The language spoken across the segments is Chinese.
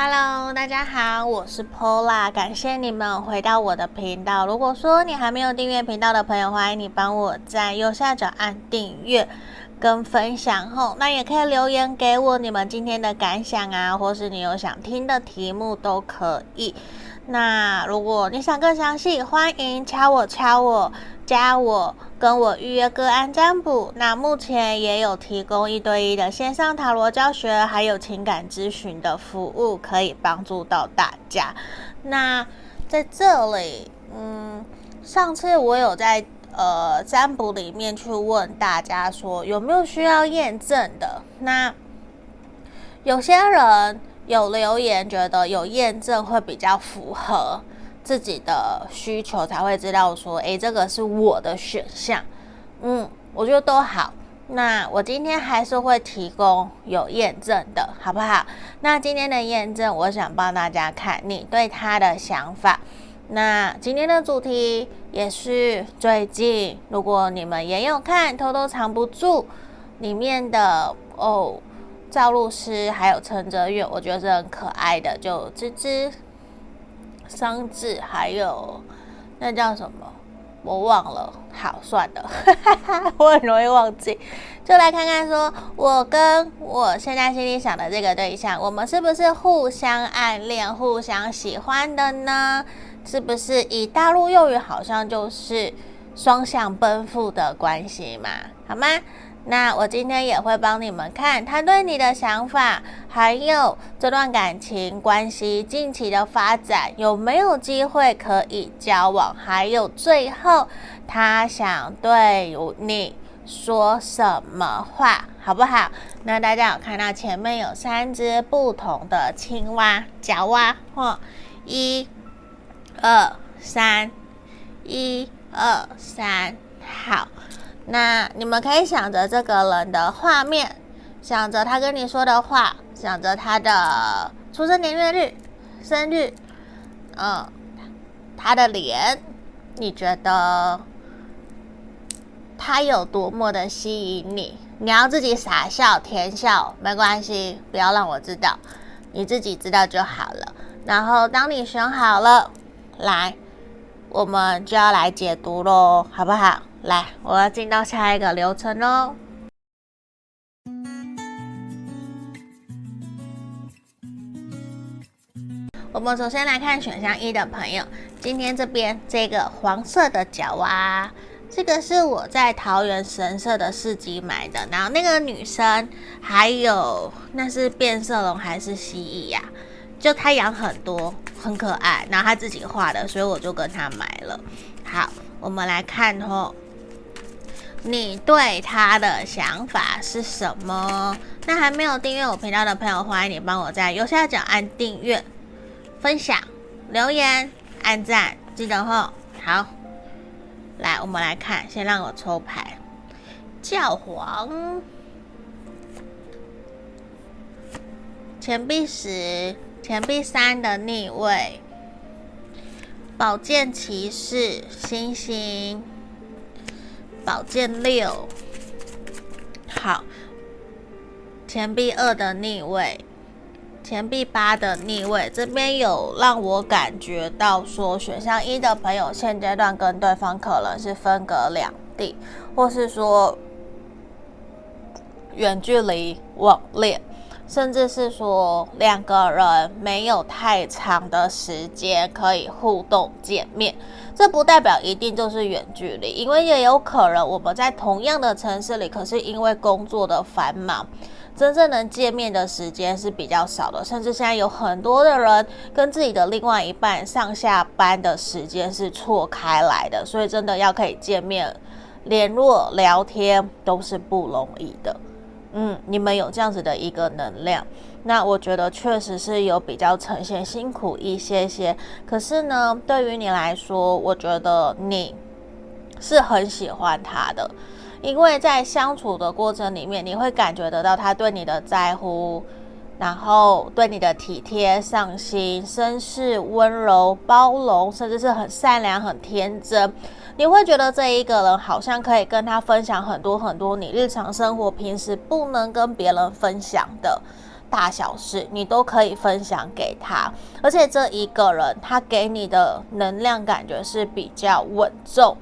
Hello，大家好，我是 Pola，感谢你们回到我的频道。如果说你还没有订阅频道的朋友，欢迎你帮我在右下角按订阅跟分享后，那也可以留言给我你们今天的感想啊，或是你有想听的题目都可以。那如果你想更详细，欢迎敲我敲我加我，跟我预约个案占卜。那目前也有提供一对一的线上塔罗教学，还有情感咨询的服务，可以帮助到大家。那在这里，嗯，上次我有在呃占卜里面去问大家说有没有需要验证的。那有些人。有留言觉得有验证会比较符合自己的需求，才会知道说，诶，这个是我的选项。嗯，我觉得都好。那我今天还是会提供有验证的，好不好？那今天的验证，我想帮大家看你对他的想法。那今天的主题也是最近，如果你们也有看，偷偷藏不住里面的哦。赵露思还有陈哲远，我觉得是很可爱的，就芝芝、桑稚，还有那叫什么，我忘了。好，算了，我很容易忘记。就来看看，说我跟我现在心里想的这个对象，我们是不是互相暗恋、互相喜欢的呢？是不是以大陆用语，好像就是双向奔赴的关系嘛？好吗？那我今天也会帮你们看他对你的想法，还有这段感情关系近期的发展有没有机会可以交往，还有最后他想对你说什么话，好不好？那大家有看到前面有三只不同的青蛙、角蛙，嚯一、二、三，一、二、三，好。那你们可以想着这个人的画面，想着他跟你说的话，想着他的出生年月日、生日，嗯，他的脸，你觉得他有多么的吸引你？你要自己傻笑、甜笑，没关系，不要让我知道，你自己知道就好了。然后当你选好了，来，我们就要来解读喽，好不好？来，我要进到下一个流程喽。我们首先来看选项一的朋友，今天这边这个黄色的角蛙，这个是我在桃园神社的市集买的。然后那个女生，还有那是变色龙还是蜥蜴呀？就他养很多，很可爱。然后他自己画的，所以我就跟他买了。好，我们来看哦。你对他的想法是什么？那还没有订阅我频道的朋友，欢迎你帮我在右下角按订阅、分享、留言、按赞，记得吼。好，来，我们来看，先让我抽牌。教皇、钱币十、钱币三的逆位、宝剑骑士、星星。宝剑六，好，钱币二的逆位，钱币八的逆位，这边有让我感觉到说，选项一的朋友现阶段跟对方可能是分隔两地，或是说远距离网恋。甚至是说两个人没有太长的时间可以互动见面，这不代表一定就是远距离，因为也有可能我们在同样的城市里，可是因为工作的繁忙，真正能见面的时间是比较少的。甚至现在有很多的人跟自己的另外一半上下班的时间是错开来的，所以真的要可以见面、联络、聊天都是不容易的。嗯，你们有这样子的一个能量，那我觉得确实是有比较呈现辛苦一些些。可是呢，对于你来说，我觉得你是很喜欢他的，因为在相处的过程里面，你会感觉得到他对你的在乎，然后对你的体贴、上心、绅士、温柔、包容，甚至是很善良、很天真。你会觉得这一个人好像可以跟他分享很多很多你日常生活平时不能跟别人分享的大小事，你都可以分享给他。而且这一个人，他给你的能量感觉是比较稳重。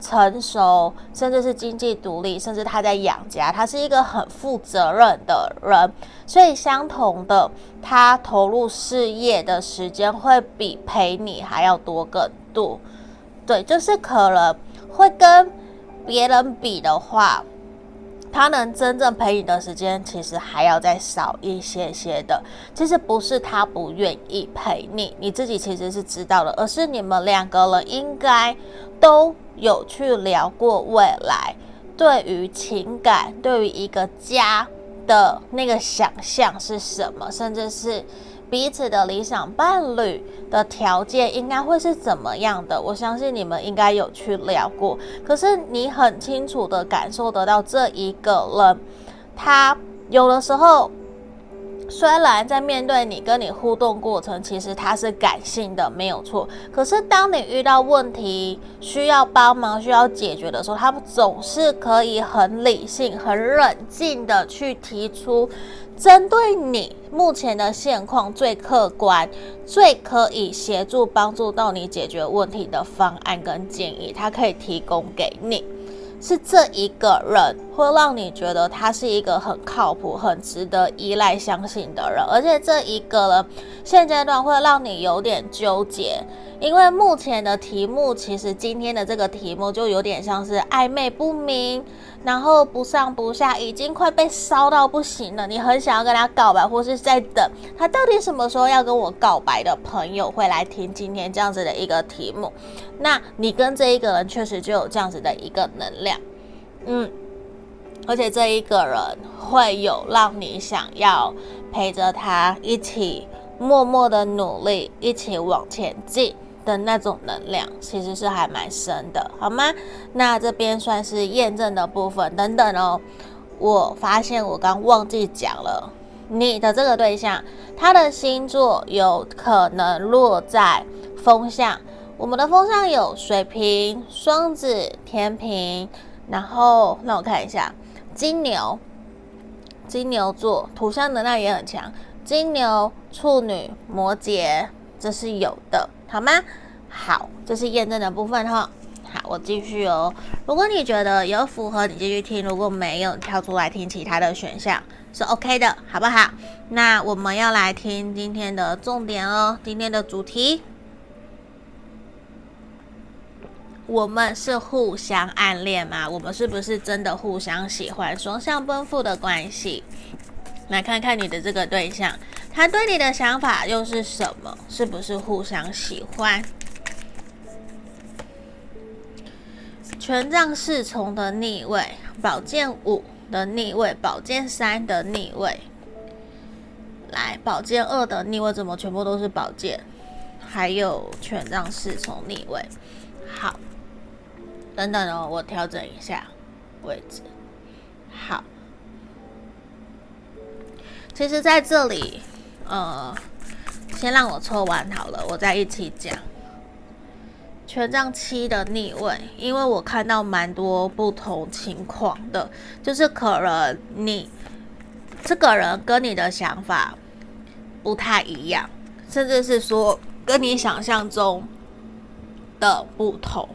成熟，甚至是经济独立，甚至他在养家，他是一个很负责任的人，所以相同的，他投入事业的时间会比陪你还要多更多。对，就是可能会跟别人比的话，他能真正陪你的时间其实还要再少一些些的。其实不是他不愿意陪你，你自己其实是知道的，而是你们两个人应该都。有去聊过未来，对于情感，对于一个家的那个想象是什么，甚至是彼此的理想伴侣的条件应该会是怎么样的？我相信你们应该有去聊过。可是你很清楚的感受得到，这一个人，他有的时候。虽然在面对你跟你互动过程，其实他是感性的，没有错。可是当你遇到问题需要帮忙、需要解决的时候，他们总是可以很理性、很冷静的去提出针对你目前的现况最客观、最可以协助帮助到你解决问题的方案跟建议，他可以提供给你。是这一个人会让你觉得他是一个很靠谱、很值得依赖、相信的人，而且这一个人现阶段会让你有点纠结。因为目前的题目，其实今天的这个题目就有点像是暧昧不明，然后不上不下，已经快被烧到不行了。你很想要跟他告白，或是在等他到底什么时候要跟我告白的朋友会来听今天这样子的一个题目。那你跟这一个人确实就有这样子的一个能量，嗯，而且这一个人会有让你想要陪着他一起默默的努力，一起往前进。的那种能量其实是还蛮深的，好吗？那这边算是验证的部分，等等哦。我发现我刚忘记讲了，你的这个对象，他的星座有可能落在风象。我们的风象有水瓶、双子、天平，然后让我看一下，金牛、金牛座土象能量也很强，金牛、处女、摩羯，这是有的。好吗？好，这是验证的部分哈。好，我继续哦。如果你觉得有符合，你继续听；如果没有，跳出来听其他的选项是 OK 的，好不好？那我们要来听今天的重点哦。今天的主题，我们是互相暗恋吗？我们是不是真的互相喜欢？双向奔赴的关系？来看看你的这个对象，他对你的想法又是什么？是不是互相喜欢？权杖侍从的逆位，宝剑五的逆位，宝剑三的逆位。来，宝剑二的逆位怎么全部都是宝剑？还有权杖侍从逆位。好，等等哦，我调整一下位置。好。其实在这里，呃，先让我抽完好了，我再一起讲。权杖七的逆位，因为我看到蛮多不同情况的，就是可能你这个人跟你的想法不太一样，甚至是说跟你想象中的不同。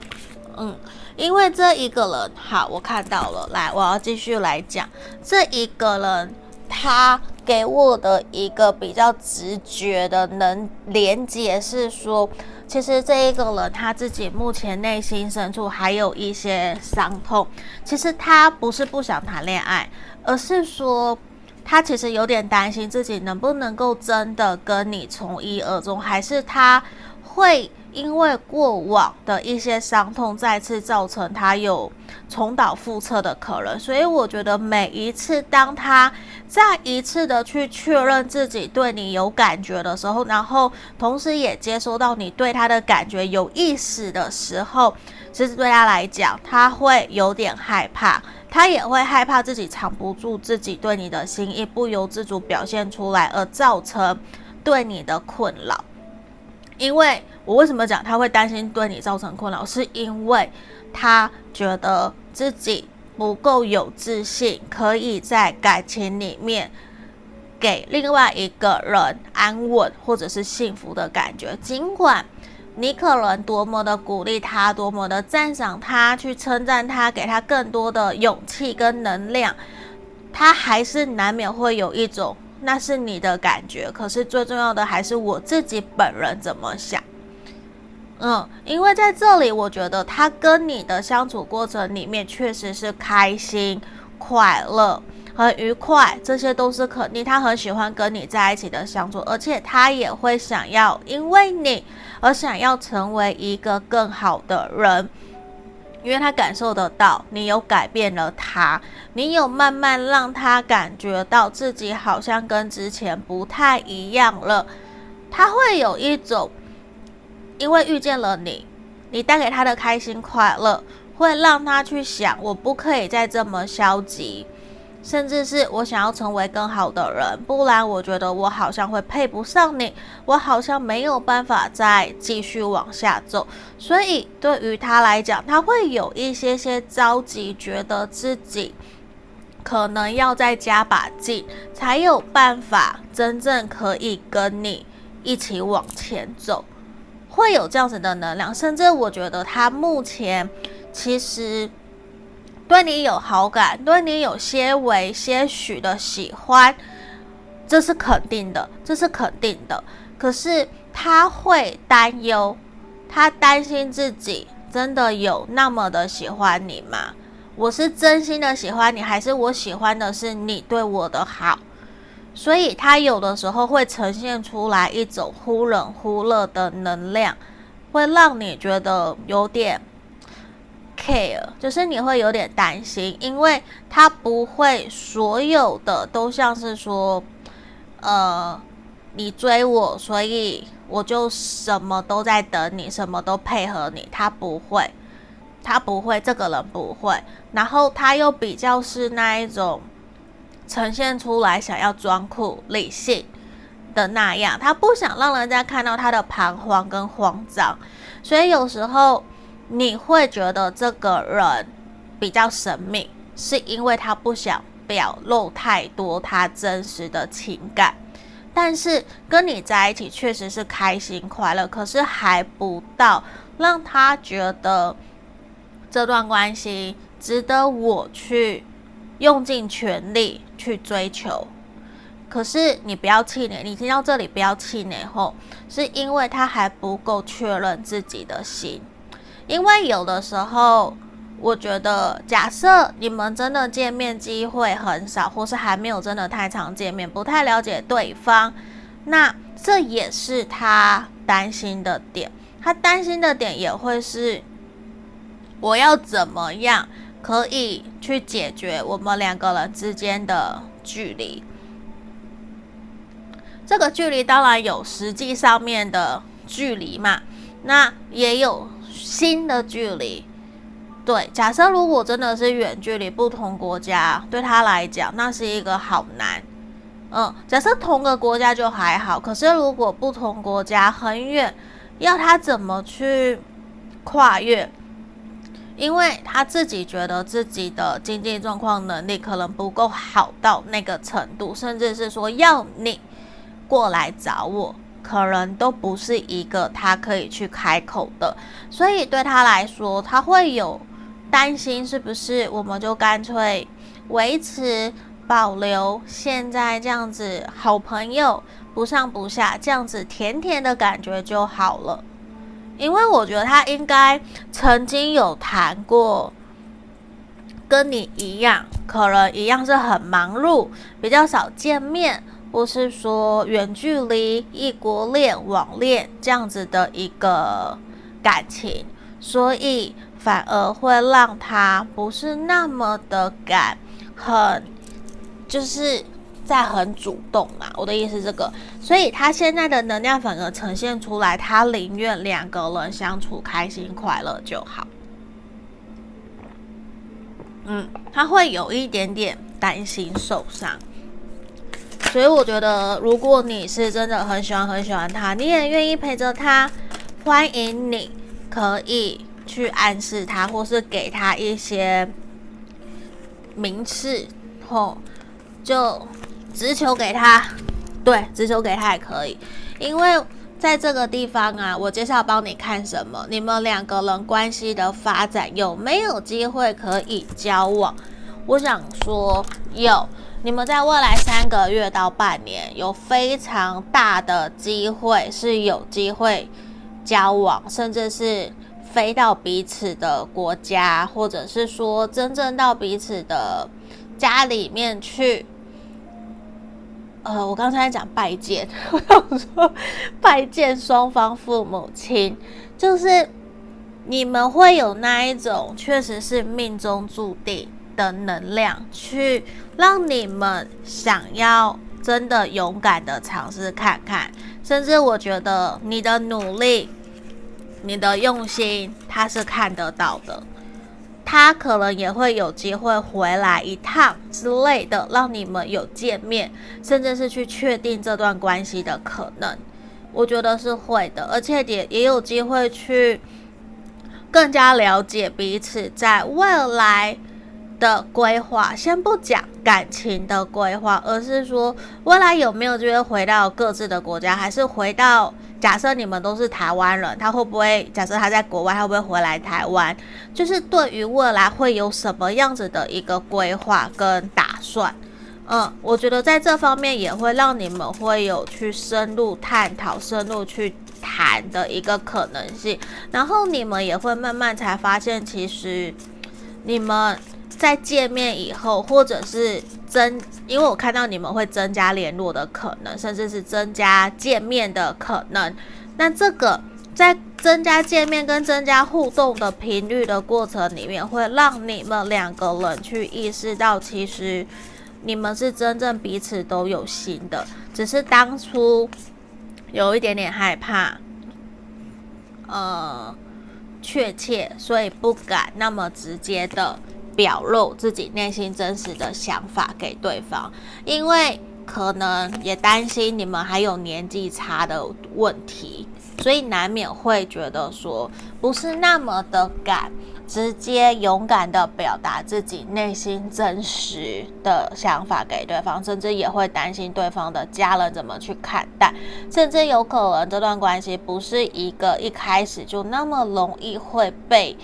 嗯，因为这一个人，好，我看到了，来，我要继续来讲这一个人。他给我的一个比较直觉的能连接是说，其实这一个人他自己目前内心深处还有一些伤痛。其实他不是不想谈恋爱，而是说他其实有点担心自己能不能够真的跟你从一而终，还是他会。因为过往的一些伤痛再次造成他有重蹈覆辙的可能，所以我觉得每一次当他再一次的去确认自己对你有感觉的时候，然后同时也接收到你对他的感觉有意识的时候，其实对他来讲，他会有点害怕，他也会害怕自己藏不住自己对你的心意，不由自主表现出来，而造成对你的困扰，因为。我为什么讲他会担心对你造成困扰？是因为他觉得自己不够有自信，可以在感情里面给另外一个人安稳或者是幸福的感觉。尽管你可能多么的鼓励他，多么的赞赏他，去称赞他，给他更多的勇气跟能量，他还是难免会有一种那是你的感觉。可是最重要的还是我自己本人怎么想。嗯，因为在这里，我觉得他跟你的相处过程里面确实是开心、快乐、很愉快，这些都是肯定。他很喜欢跟你在一起的相处，而且他也会想要因为你而想要成为一个更好的人，因为他感受得到你有改变了他，你有慢慢让他感觉到自己好像跟之前不太一样了，他会有一种。因为遇见了你，你带给他的开心快乐，会让他去想，我不可以再这么消极，甚至是我想要成为更好的人，不然我觉得我好像会配不上你，我好像没有办法再继续往下走。所以对于他来讲，他会有一些些着急，觉得自己可能要再加把劲，才有办法真正可以跟你一起往前走。会有这样子的能量，甚至我觉得他目前其实对你有好感，对你有些微些许的喜欢，这是肯定的，这是肯定的。可是他会担忧，他担心自己真的有那么的喜欢你吗？我是真心的喜欢你，还是我喜欢的是你对我的好？所以他有的时候会呈现出来一种忽冷忽热的能量，会让你觉得有点 care，就是你会有点担心，因为他不会所有的都像是说，呃，你追我，所以我就什么都在等你，什么都配合你，他不会，他不会，这个人不会，然后他又比较是那一种。呈现出来想要装酷理性的那样，他不想让人家看到他的彷徨跟慌张，所以有时候你会觉得这个人比较神秘，是因为他不想表露太多他真实的情感。但是跟你在一起确实是开心快乐，可是还不到让他觉得这段关系值得我去用尽全力。去追求，可是你不要气馁。你听到这里不要气馁吼，是因为他还不够确认自己的心。因为有的时候，我觉得假设你们真的见面机会很少，或是还没有真的太常见面，不太了解对方，那这也是他担心的点。他担心的点也会是我要怎么样。可以去解决我们两个人之间的距离。这个距离当然有实际上面的距离嘛，那也有心的距离。对，假设如果真的是远距离，不同国家，对他来讲，那是一个好难。嗯，假设同个国家就还好，可是如果不同国家很远，要他怎么去跨越？因为他自己觉得自己的经济状况能力可能不够好到那个程度，甚至是说要你过来找我，可能都不是一个他可以去开口的。所以对他来说，他会有担心，是不是我们就干脆维持保留现在这样子好朋友不上不下这样子甜甜的感觉就好了。因为我觉得他应该曾经有谈过，跟你一样，可能一样是很忙碌，比较少见面，或是说远距离、异国恋、网恋这样子的一个感情，所以反而会让他不是那么的敢，很就是。在很主动嘛，我的意思是这个，所以他现在的能量反而呈现出来，他宁愿两个人相处开心快乐就好。嗯，他会有一点点担心受伤，所以我觉得，如果你是真的很喜欢很喜欢他，你也愿意陪着他，欢迎你可以去暗示他，或是给他一些名次，后就。直球给他，对，直球给他也可以，因为在这个地方啊，我接下来帮你看什么？你们两个人关系的发展有没有机会可以交往？我想说有，你们在未来三个月到半年有非常大的机会是有机会交往，甚至是飞到彼此的国家，或者是说真正到彼此的家里面去。呃，我刚才讲拜见，我想说拜见双方父母亲，就是你们会有那一种确实是命中注定。的能量去让你们想要真的勇敢的尝试看看，甚至我觉得你的努力、你的用心，他是看得到的。他可能也会有机会回来一趟之类的，让你们有见面，甚至是去确定这段关系的可能。我觉得是会的，而且也也有机会去更加了解彼此，在未来。的规划，先不讲感情的规划，而是说未来有没有机会回到各自的国家，还是回到假设你们都是台湾人，他会不会假设他在国外，他会不会回来台湾？就是对于未来会有什么样子的一个规划跟打算？嗯，我觉得在这方面也会让你们会有去深入探讨、深入去谈的一个可能性，然后你们也会慢慢才发现，其实你们。在见面以后，或者是增，因为我看到你们会增加联络的可能，甚至是增加见面的可能。那这个在增加见面跟增加互动的频率的过程里面，会让你们两个人去意识到，其实你们是真正彼此都有心的，只是当初有一点点害怕，呃，确切，所以不敢那么直接的。表露自己内心真实的想法给对方，因为可能也担心你们还有年纪差的问题，所以难免会觉得说不是那么的敢直接勇敢的表达自己内心真实的想法给对方，甚至也会担心对方的家人怎么去看待，甚至有可能这段关系不是一个一开始就那么容易会被。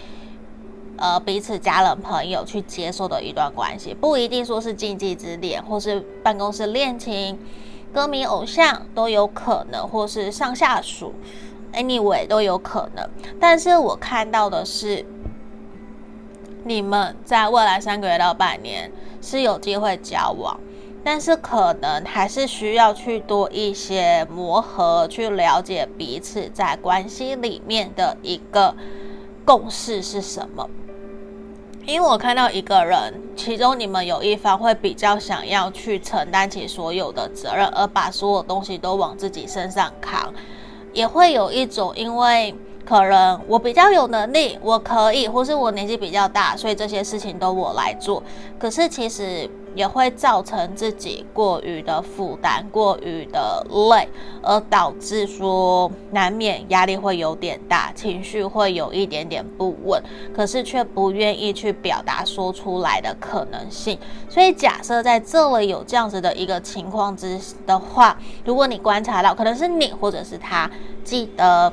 呃，彼此家人朋友去接受的一段关系，不一定说是禁忌之恋，或是办公室恋情、歌迷偶像都有可能，或是上下属，anyway 都有可能。但是我看到的是，你们在未来三个月到半年是有机会交往，但是可能还是需要去多一些磨合，去了解彼此在关系里面的一个共识是什么。因为我看到一个人，其中你们有一方会比较想要去承担起所有的责任，而把所有东西都往自己身上扛，也会有一种因为可能我比较有能力，我可以，或是我年纪比较大，所以这些事情都我来做。可是其实。也会造成自己过于的负担，过于的累，而导致说难免压力会有点大，情绪会有一点点不稳，可是却不愿意去表达说出来的可能性。所以假设在这里有这样子的一个情况之的话，如果你观察到，可能是你或者是他，记得。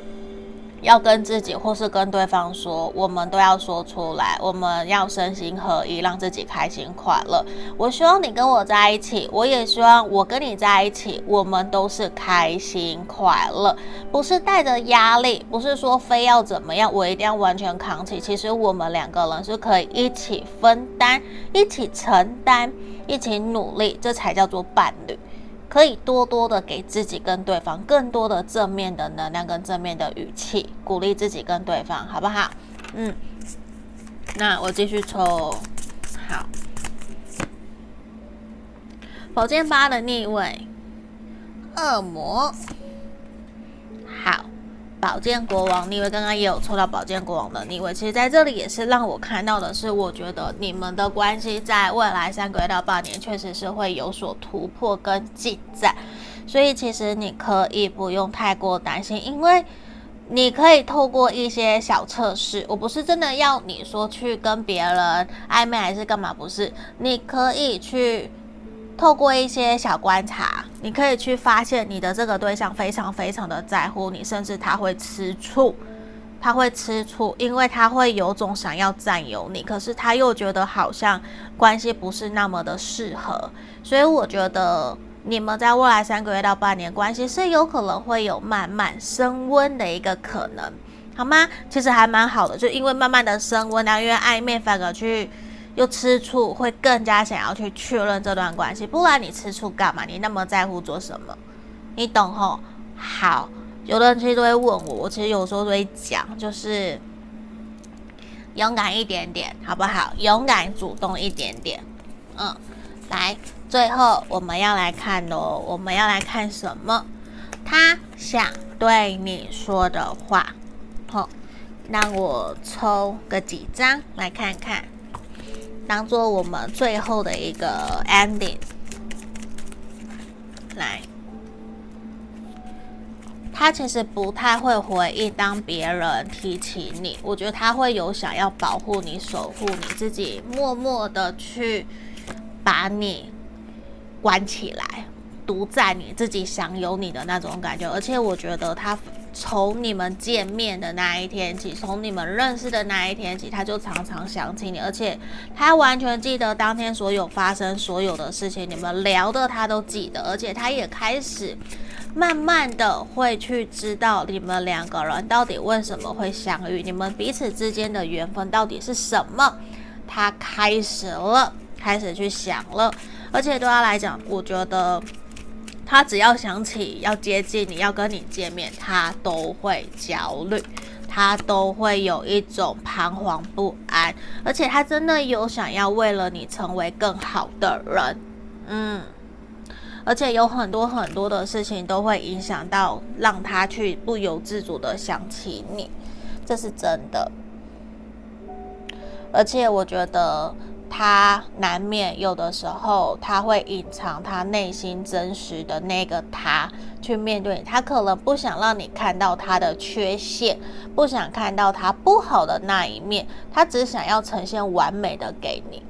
要跟自己或是跟对方说，我们都要说出来，我们要身心合一，让自己开心快乐。我希望你跟我在一起，我也希望我跟你在一起，我们都是开心快乐，不是带着压力，不是说非要怎么样，我一定要完全扛起。其实我们两个人是可以一起分担、一起承担、一起努力，这才叫做伴侣。可以多多的给自己跟对方更多的正面的能量跟正面的语气，鼓励自己跟对方，好不好？嗯，那我继续抽，好，宝剑八的逆位，恶魔，宝剑国王逆位，刚刚也有抽到宝剑国王的逆位。其实在这里也是让我看到的是，我觉得你们的关系在未来三个月到半年确实是会有所突破跟进展。所以其实你可以不用太过担心，因为你可以透过一些小测试。我不是真的要你说去跟别人暧昧还是干嘛，不是？你可以去透过一些小观察，你可以去发现你的这个对象非常非常的在乎你，甚至他会吃醋，他会吃醋，因为他会有种想要占有你，可是他又觉得好像关系不是那么的适合，所以我觉得你们在未来三个月到半年关系是有可能会有慢慢升温的一个可能。好吗？其实还蛮好的，就因为慢慢的升温，然后因为暧昧反而去又吃醋，会更加想要去确认这段关系。不然你吃醋干嘛？你那么在乎做什么？你懂吼？好，有的人其实都会问我，我其实有时候都会讲，就是勇敢一点点，好不好？勇敢主动一点点。嗯，来，最后我们要来看哦，我们要来看什么？他想对你说的话。好，让我抽个几张来看看，当做我们最后的一个 ending。来，他其实不太会回应，当别人提起你，我觉得他会有想要保护你、守护你自己，默默的去把你关起来，独占你自己，享有你的那种感觉。而且我觉得他。从你们见面的那一天起，从你们认识的那一天起，他就常常想起你，而且他完全记得当天所有发生所有的事情，你们聊的他都记得，而且他也开始慢慢的会去知道你们两个人到底为什么会相遇，你们彼此之间的缘分到底是什么，他开始了，开始去想了，而且对他来讲，我觉得。他只要想起要接近你，要跟你见面，他都会焦虑，他都会有一种彷徨不安，而且他真的有想要为了你成为更好的人，嗯，而且有很多很多的事情都会影响到，让他去不由自主的想起你，这是真的，而且我觉得。他难免有的时候，他会隐藏他内心真实的那个他去面对你。他可能不想让你看到他的缺陷，不想看到他不好的那一面，他只想要呈现完美的给你。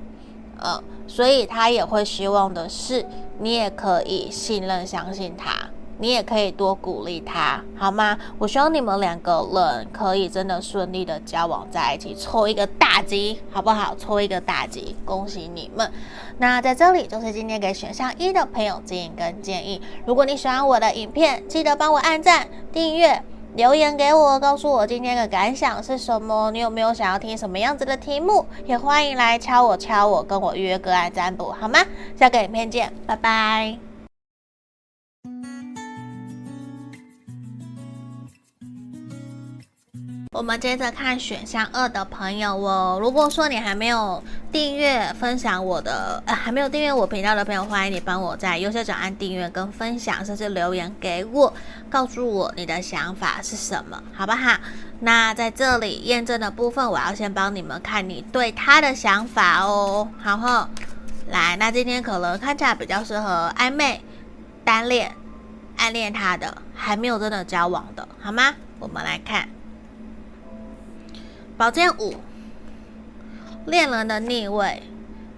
嗯，所以他也会希望的是，你也可以信任、相信他。你也可以多鼓励他，好吗？我希望你们两个人可以真的顺利的交往在一起，抽一个大吉，好不好？抽一个大吉，恭喜你们！那在这里就是今天给选项一的朋友指引跟建议。如果你喜欢我的影片，记得帮我按赞、订阅、留言给我，告诉我今天的感想是什么。你有没有想要听什么样子的题目？也欢迎来敲我敲我，跟我预约个案占卜，好吗？下个影片见，拜拜。我们接着看选项二的朋友哦。如果说你还没有订阅、分享我的，呃，还没有订阅我频道的朋友，欢迎你帮我在右下角按订阅跟分享，甚至留言给我，告诉我你的想法是什么，好不好？那在这里验证的部分，我要先帮你们看你对他的想法哦。好后，来，那今天可能看起来比较适合暧昧、单恋、暗恋他的，还没有真的交往的，好吗？我们来看。宝剑五，恋人的逆位，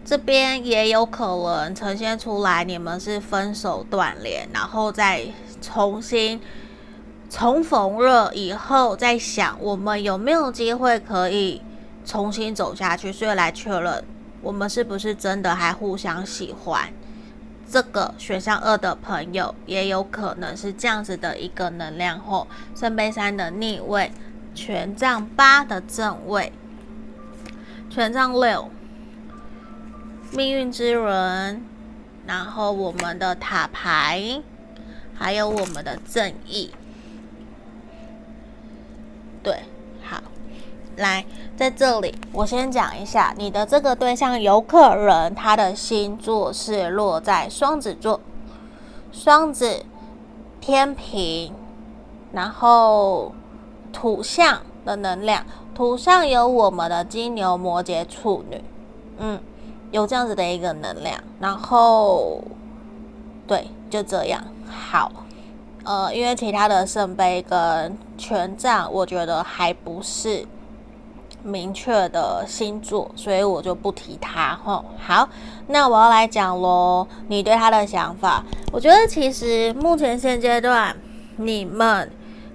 这边也有可能呈现出来，你们是分手断联，然后再重新重逢了以后，再想我们有没有机会可以重新走下去，所以来确认我们是不是真的还互相喜欢。这个选项二的朋友也有可能是这样子的一个能量后，圣杯三的逆位。权杖八的正位，权杖六，命运之轮，然后我们的塔牌，还有我们的正义。对，好，来，在这里我先讲一下，你的这个对象有可能他的星座是落在双子座、双子、天平，然后。土象的能量，土象有我们的金牛、摩羯、处女，嗯，有这样子的一个能量。然后，对，就这样。好，呃，因为其他的圣杯跟权杖，我觉得还不是明确的星座，所以我就不提他吼。好，那我要来讲喽，你对他的想法。我觉得其实目前现阶段，你们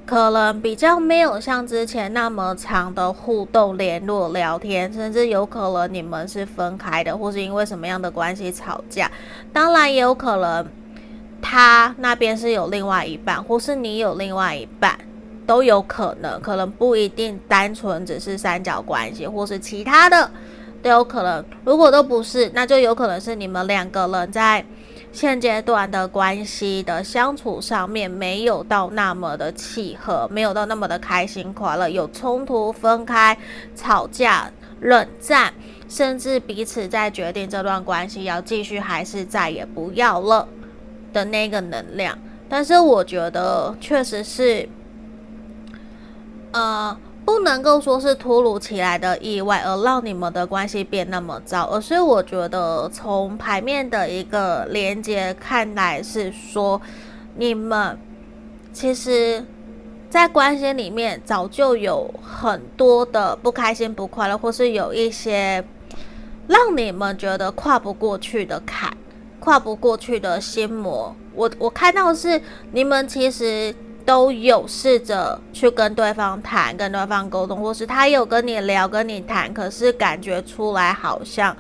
可能比较没有像之前那么长的互动、联络、聊天，甚至有可能你们是分开的，或是因为什么样的关系吵架。当然也有可能他那边是有另外一半，或是你有另外一半。都有可能，可能不一定单纯只是三角关系，或是其他的都有可能。如果都不是，那就有可能是你们两个人在现阶段的关系的相处上面没有到那么的契合，没有到那么的开心快乐，有冲突、分开、吵架、冷战，甚至彼此在决定这段关系要继续还是再也不要了的那个能量。但是我觉得确实是。呃，不能够说是突如其来的意外而让你们的关系变那么糟，而是我觉得从牌面的一个连接看来是说，你们其实，在关系里面早就有很多的不开心、不快乐，或是有一些让你们觉得跨不过去的坎、跨不过去的心魔。我我看到是你们其实。都有试着去跟对方谈，跟对方沟通，或是他有跟你聊，跟你谈，可是感觉出来好像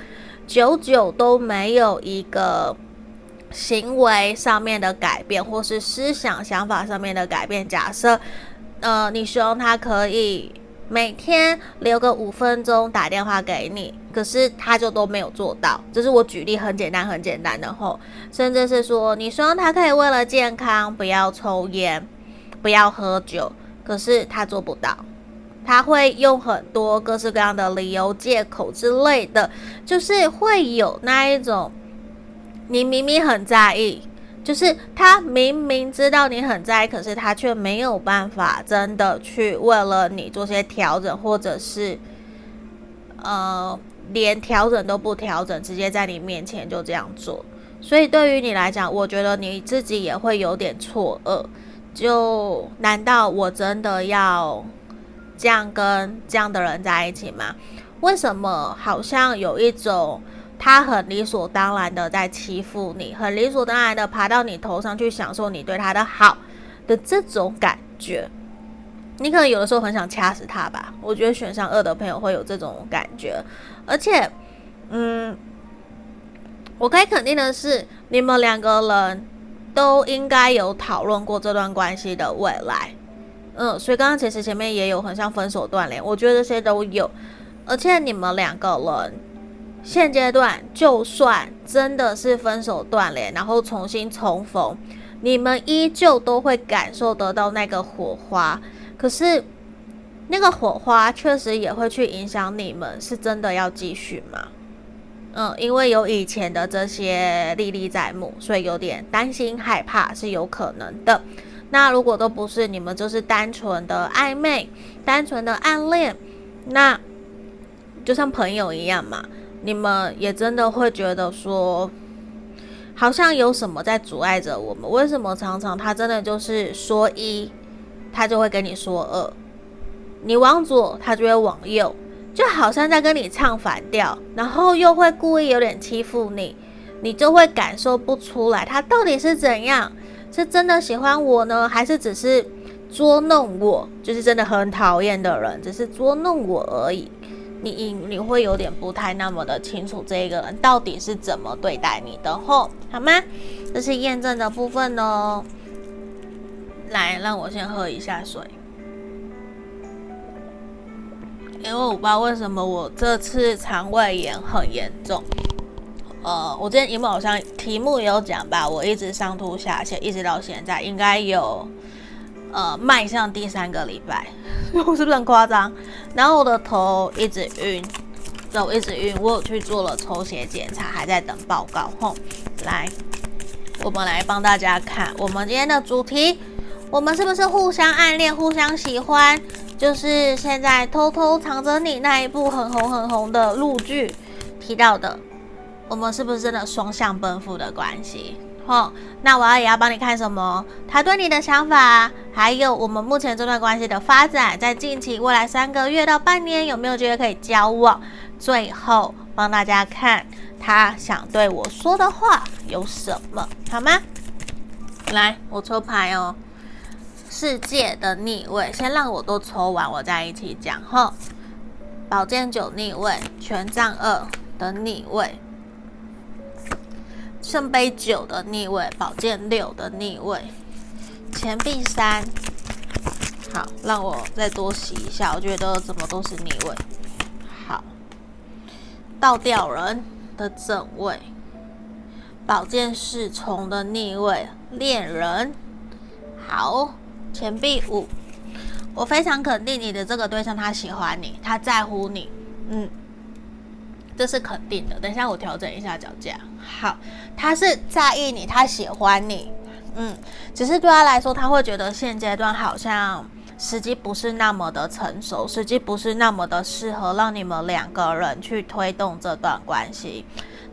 久久都没有一个行为上面的改变，或是思想想法上面的改变。假设，呃，你希望他可以每天留个五分钟打电话给你，可是他就都没有做到。这是我举例很简单很简单的吼，甚至是说你希望他可以为了健康不要抽烟。不要喝酒，可是他做不到，他会用很多各式各样的理由、借口之类的，就是会有那一种，你明明很在意，就是他明明知道你很在意，可是他却没有办法真的去为了你做些调整，或者是呃连调整都不调整，直接在你面前就这样做。所以对于你来讲，我觉得你自己也会有点错愕。就难道我真的要这样跟这样的人在一起吗？为什么好像有一种他很理所当然的在欺负你，很理所当然的爬到你头上去享受你对他的好的这种感觉？你可能有的时候很想掐死他吧？我觉得选项二的朋友会有这种感觉，而且，嗯，我可以肯定的是，你们两个人。都应该有讨论过这段关系的未来，嗯，所以刚刚其实前面也有很像分手断联，我觉得这些都有，而且你们两个人现阶段就算真的是分手断联，然后重新重逢，你们依旧都会感受得到那个火花，可是那个火花确实也会去影响你们，是真的要继续吗？嗯，因为有以前的这些历历在目，所以有点担心害怕是有可能的。那如果都不是，你们就是单纯的暧昧、单纯的暗恋，那就像朋友一样嘛。你们也真的会觉得说，好像有什么在阻碍着我们？为什么常常他真的就是说一，他就会跟你说二，你往左，他就会往右。就好像在跟你唱反调，然后又会故意有点欺负你，你就会感受不出来他到底是怎样，是真的喜欢我呢，还是只是捉弄我？就是真的很讨厌的人，只是捉弄我而已。你你你会有点不太那么的清楚这个人到底是怎么对待你的吼，好吗？这是验证的部分哦。来，让我先喝一下水。因为我不知道为什么我这次肠胃炎很严重，呃，我之前因为好像题目也有讲吧，我一直上吐下泻，一直到现在应该有呃迈向第三个礼拜，我是不是很夸张？然后我的头一直晕，手一直晕，我有去做了抽血检查，还在等报告。吼，来，我们来帮大家看我们今天的主题，我们是不是互相暗恋、互相喜欢？就是现在偷偷藏着你那一部很红很红的陆剧提到的，我们是不是真的双向奔赴的关系？哦，那我要也要帮你看什么？他对你的想法，还有我们目前这段关系的发展，在近期未来三个月到半年有没有机会可以交往？最后帮大家看他想对我说的话有什么，好吗？来，我抽牌哦。世界的逆位，先让我都抽完，我再一起讲哈。宝剑九逆位，权杖二的逆位。圣杯九的逆位，宝剑六的逆位，钱币三。好，让我再多洗一下，我觉得怎么都是逆位。好，倒吊人的正位，宝剑侍从的逆位，恋人。好，钱币五。我非常肯定你的这个对象，他喜欢你，他在乎你。嗯。这是肯定的。等一下，我调整一下脚架。好，他是在意你，他喜欢你。嗯，只是对他来说，他会觉得现阶段好像时机不是那么的成熟，时机不是那么的适合让你们两个人去推动这段关系。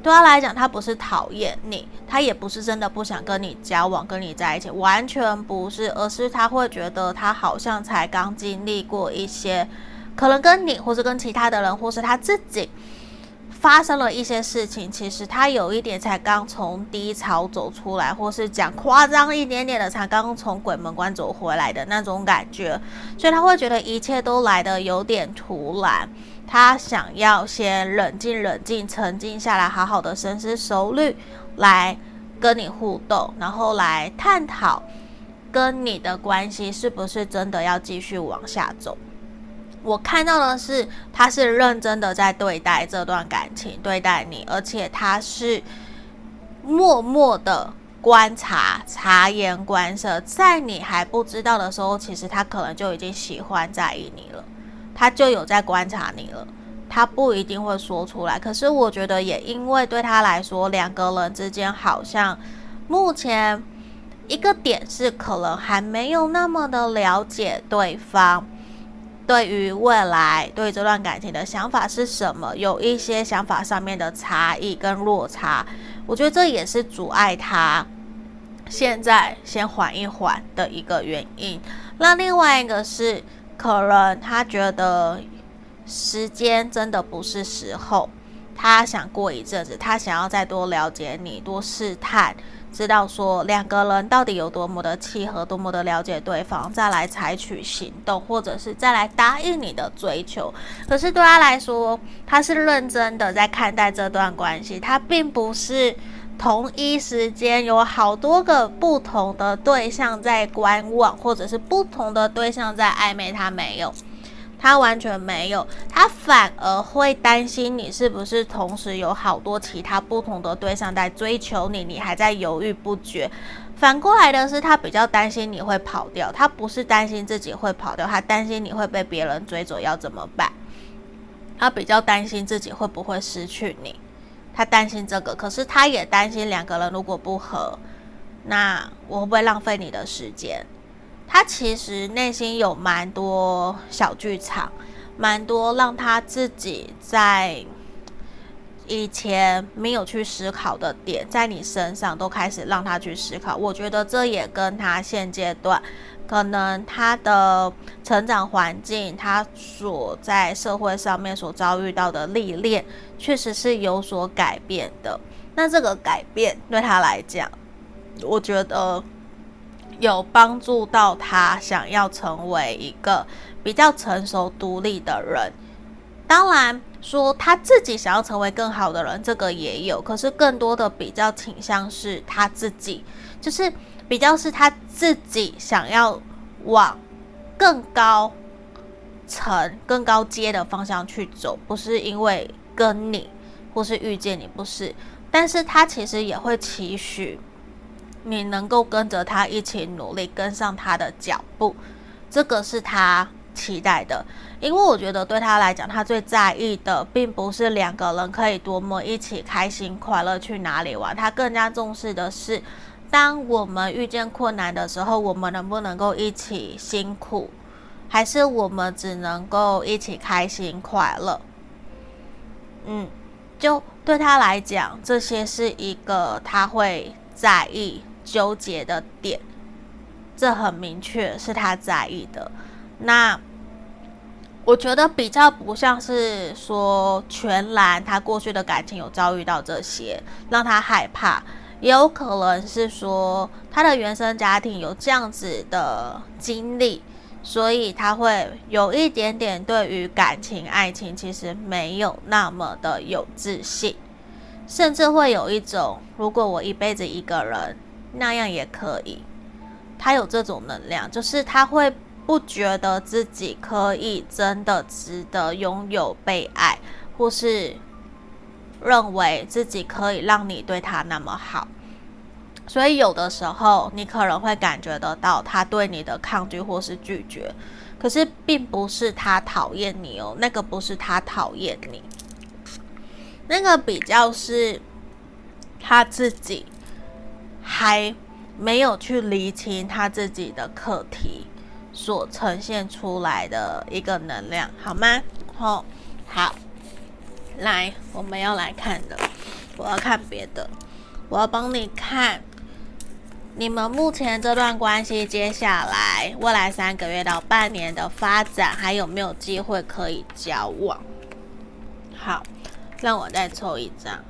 对他来讲，他不是讨厌你，他也不是真的不想跟你交往、跟你在一起，完全不是，而是他会觉得他好像才刚经历过一些，可能跟你，或是跟其他的人，或是他自己。发生了一些事情，其实他有一点才刚从低潮走出来，或是讲夸张一点点的，才刚从鬼门关走回来的那种感觉，所以他会觉得一切都来得有点突然。他想要先冷静冷静，沉静下来，好好的深思熟虑，来跟你互动，然后来探讨跟你的关系是不是真的要继续往下走。我看到的是，他是认真的在对待这段感情，对待你，而且他是默默的观察、察言观色，在你还不知道的时候，其实他可能就已经喜欢在意你了，他就有在观察你了，他不一定会说出来，可是我觉得也因为对他来说，两个人之间好像目前一个点是可能还没有那么的了解对方。对于未来，对这段感情的想法是什么？有一些想法上面的差异跟落差，我觉得这也是阻碍他现在先缓一缓的一个原因。那另外一个是，可能他觉得时间真的不是时候，他想过一阵子，他想要再多了解你，多试探。知道说两个人到底有多么的契合，多么的了解对方，再来采取行动，或者是再来答应你的追求。可是对他来说，他是认真的在看待这段关系，他并不是同一时间有好多个不同的对象在观望，或者是不同的对象在暧昧，他没有。他完全没有，他反而会担心你是不是同时有好多其他不同的对象在追求你，你还在犹豫不决。反过来的是，他比较担心你会跑掉，他不是担心自己会跑掉，他担心你会被别人追走，要怎么办？他比较担心自己会不会失去你，他担心这个，可是他也担心两个人如果不合，那我会不会浪费你的时间？他其实内心有蛮多小剧场，蛮多让他自己在以前没有去思考的点，在你身上都开始让他去思考。我觉得这也跟他现阶段可能他的成长环境，他所在社会上面所遭遇到的历练，确实是有所改变的。那这个改变对他来讲，我觉得。有帮助到他想要成为一个比较成熟独立的人。当然说他自己想要成为更好的人，这个也有。可是更多的比较倾向是他自己，就是比较是他自己想要往更高层、更高阶的方向去走，不是因为跟你或是遇见你，不是。但是他其实也会期许。你能够跟着他一起努力，跟上他的脚步，这个是他期待的。因为我觉得对他来讲，他最在意的并不是两个人可以多么一起开心快乐去哪里玩，他更加重视的是，当我们遇见困难的时候，我们能不能够一起辛苦，还是我们只能够一起开心快乐？嗯，就对他来讲，这些是一个他会。在意、纠结的点，这很明确是他在意的。那我觉得比较不像是说全然他过去的感情有遭遇到这些，让他害怕，也有可能是说他的原生家庭有这样子的经历。所以他会有一点点对于感情、爱情其实没有那么的有自信，甚至会有一种如果我一辈子一个人那样也可以。他有这种能量，就是他会不觉得自己可以真的值得拥有被爱，或是认为自己可以让你对他那么好。所以有的时候，你可能会感觉得到他对你的抗拒或是拒绝，可是并不是他讨厌你哦，那个不是他讨厌你，那个比较是他自己还没有去厘清他自己的课题所呈现出来的一个能量，好吗？好，好，来，我们要来看的，我要看别的，我要帮你看。你们目前这段关系，接下来未来三个月到半年的发展，还有没有机会可以交往？好，让我再抽一张。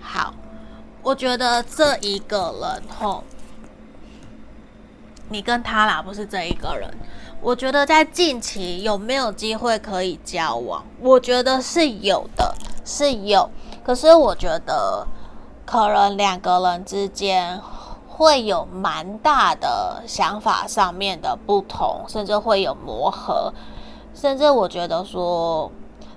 好，我觉得这一个人吼，你跟他啦，不是这一个人。我觉得在近期有没有机会可以交往？我觉得是有的，是有。可是我觉得。可能两个人之间会有蛮大的想法上面的不同，甚至会有磨合，甚至我觉得说，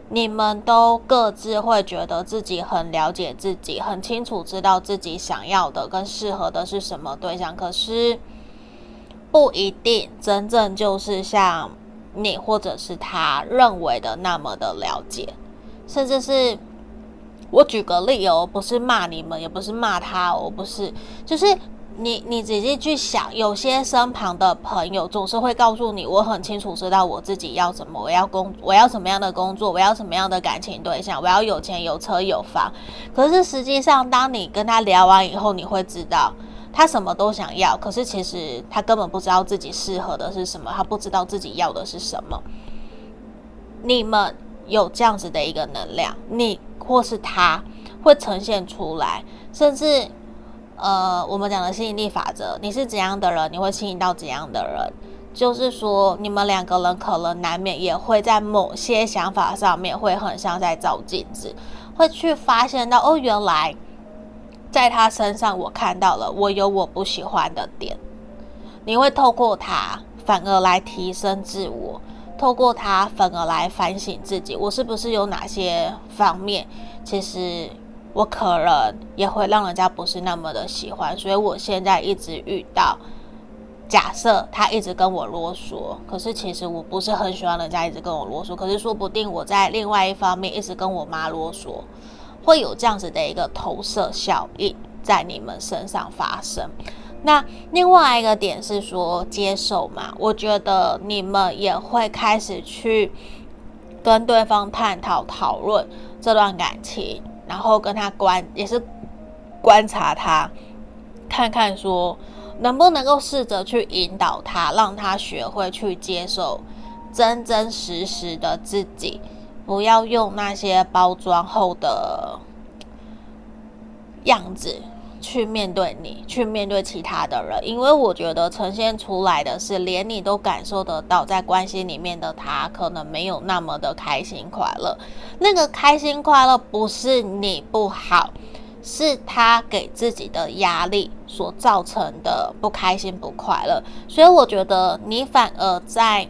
你们都各自会觉得自己很了解自己，很清楚知道自己想要的跟适合的是什么对象，可是不一定真正就是像你或者是他认为的那么的了解，甚至是。我举个例哦，不是骂你们，也不是骂他哦，不是，就是你你仔细去想，有些身旁的朋友总是会告诉你，我很清楚知道我自己要什么，我要工，我要什么样的工作，我要什么样的感情对象，我要有钱有车有房。可是实际上，当你跟他聊完以后，你会知道他什么都想要，可是其实他根本不知道自己适合的是什么，他不知道自己要的是什么。你们有这样子的一个能量，你。或是他会呈现出来，甚至，呃，我们讲的吸引力法则，你是怎样的人，你会吸引到怎样的人。就是说，你们两个人可能难免也会在某些想法上面会很像在照镜子，会去发现到，哦，原来在他身上我看到了我有我不喜欢的点，你会透过他反而来提升自我。透过他，反而来反省自己，我是不是有哪些方面，其实我可能也会让人家不是那么的喜欢，所以我现在一直遇到，假设他一直跟我啰嗦，可是其实我不是很喜欢人家一直跟我啰嗦，可是说不定我在另外一方面一直跟我妈啰嗦，会有这样子的一个投射效应在你们身上发生。那另外一个点是说接受嘛，我觉得你们也会开始去跟对方探讨讨论这段感情，然后跟他观也是观察他，看看说能不能够试着去引导他，让他学会去接受真真实实的自己，不要用那些包装后的样子。去面对你，去面对其他的人，因为我觉得呈现出来的是，连你都感受得到，在关系里面的他可能没有那么的开心快乐。那个开心快乐不是你不好，是他给自己的压力所造成的不开心不快乐。所以我觉得你反而在。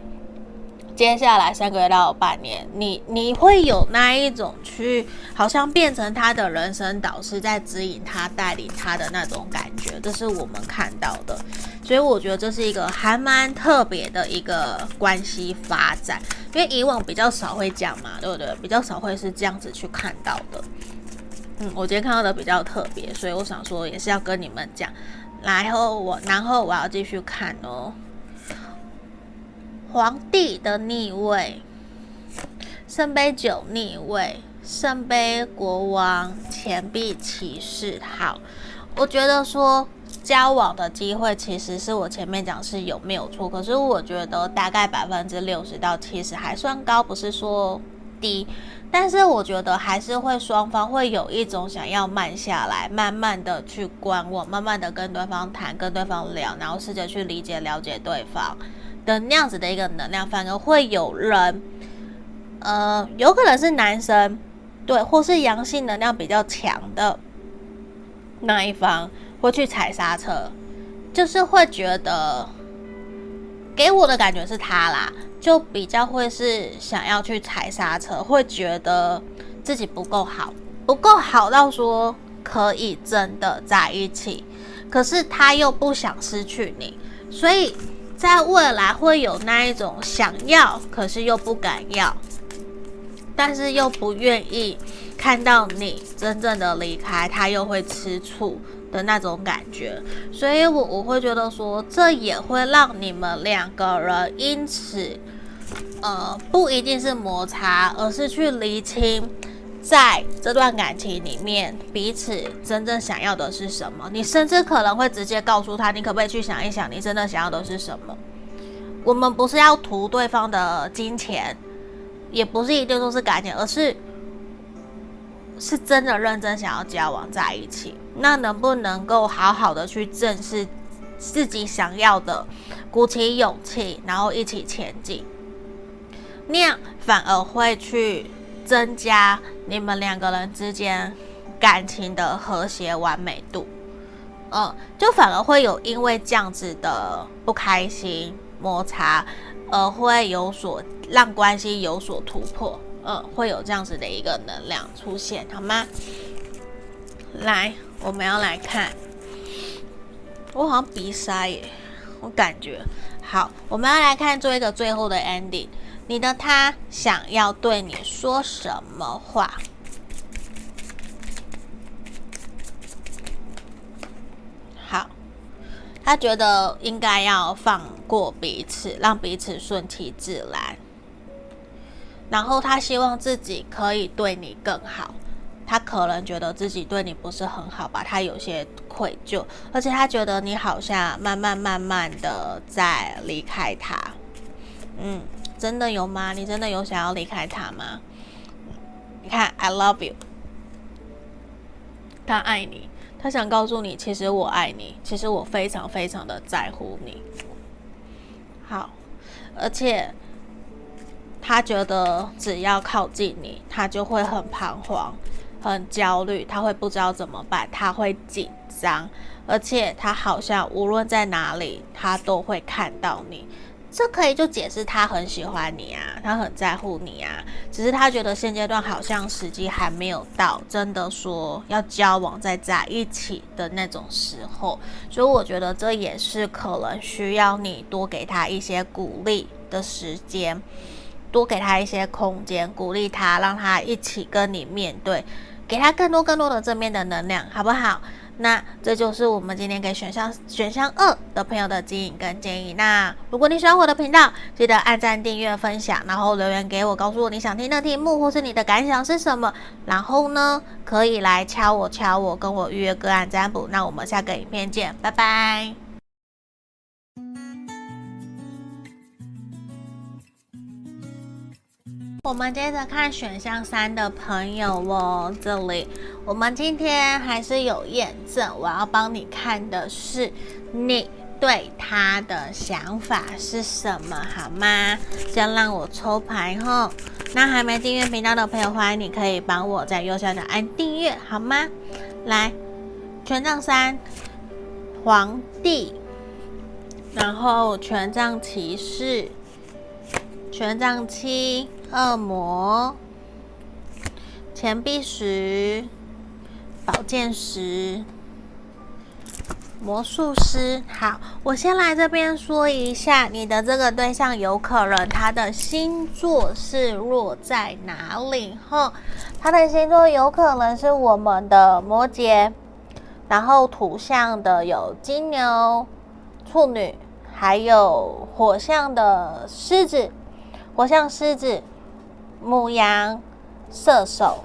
接下来三个月到半年，你你会有那一种去，好像变成他的人生导师，在指引他、带领他的那种感觉，这是我们看到的。所以我觉得这是一个还蛮特别的一个关系发展，因为以往比较少会讲嘛，对不对？比较少会是这样子去看到的。嗯，我今天看到的比较特别，所以我想说也是要跟你们讲。然后我，然后我要继续看哦。皇帝的逆位，圣杯九逆位，圣杯国王，钱币骑士。好，我觉得说交往的机会，其实是我前面讲是有没有错，可是我觉得大概百分之六十到七十还算高，不是说低。但是我觉得还是会双方会有一种想要慢下来，慢慢的去观望，慢慢的跟对方谈，跟对方聊，然后试着去理解了解对方那样子的一个能量，反而会有人，呃，有可能是男生，对，或是阳性能量比较强的那一方会去踩刹车，就是会觉得，给我的感觉是他啦。就比较会是想要去踩刹车，会觉得自己不够好，不够好到说可以真的在一起，可是他又不想失去你，所以在未来会有那一种想要，可是又不敢要，但是又不愿意看到你真正的离开，他又会吃醋的那种感觉，所以我我会觉得说，这也会让你们两个人因此。呃，不一定是摩擦，而是去厘清，在这段感情里面，彼此真正想要的是什么。你甚至可能会直接告诉他，你可不可以去想一想，你真的想要的是什么？我们不是要图对方的金钱，也不是一定都是感情，而是是真的认真想要交往在一起。那能不能够好好的去正视自己想要的，鼓起勇气，然后一起前进？那样反而会去增加你们两个人之间感情的和谐完美度，嗯，就反而会有因为这样子的不开心摩擦，而会有所让关系有所突破，嗯，会有这样子的一个能量出现，好吗？来，我们要来看，我好像鼻塞耶，我感觉好，我们要来看做一个最后的 ending。你的他想要对你说什么话？好，他觉得应该要放过彼此，让彼此顺其自然。然后他希望自己可以对你更好。他可能觉得自己对你不是很好吧，他有些愧疚，而且他觉得你好像慢慢慢慢的在离开他。嗯。真的有吗？你真的有想要离开他吗？你看，I love you，他爱你，他想告诉你，其实我爱你，其实我非常非常的在乎你。好，而且他觉得只要靠近你，他就会很彷徨、很焦虑，他会不知道怎么办，他会紧张，而且他好像无论在哪里，他都会看到你。这可以就解释他很喜欢你啊，他很在乎你啊，只是他觉得现阶段好像时机还没有到，真的说要交往再在一起的那种时候，所以我觉得这也是可能需要你多给他一些鼓励的时间，多给他一些空间，鼓励他，让他一起跟你面对，给他更多更多的正面的能量，好不好？那这就是我们今天给选项选项二的朋友的指引跟建议。那如果你喜欢我的频道，记得按赞、订阅、分享，然后留言给我，告诉我你想听的题目或是你的感想是什么。然后呢，可以来敲我敲我，跟我预约个案占卜。那我们下个影片见，拜拜。我们接着看选项三的朋友哦，这里我们今天还是有验证，我要帮你看的是你对他的想法是什么，好吗？先让我抽牌吼。那还没订阅频道的朋友，欢迎你可以帮我在右下角按订阅，好吗？来，权杖三，皇帝，然后权杖骑士，权杖七。恶魔、钱币十、宝剑十、魔术师。好，我先来这边说一下，你的这个对象有可能他的星座是落在哪里？哈，他的星座有可能是我们的摩羯，然后土象的有金牛、处女，还有火象的狮子，火象狮子。牧羊、射手，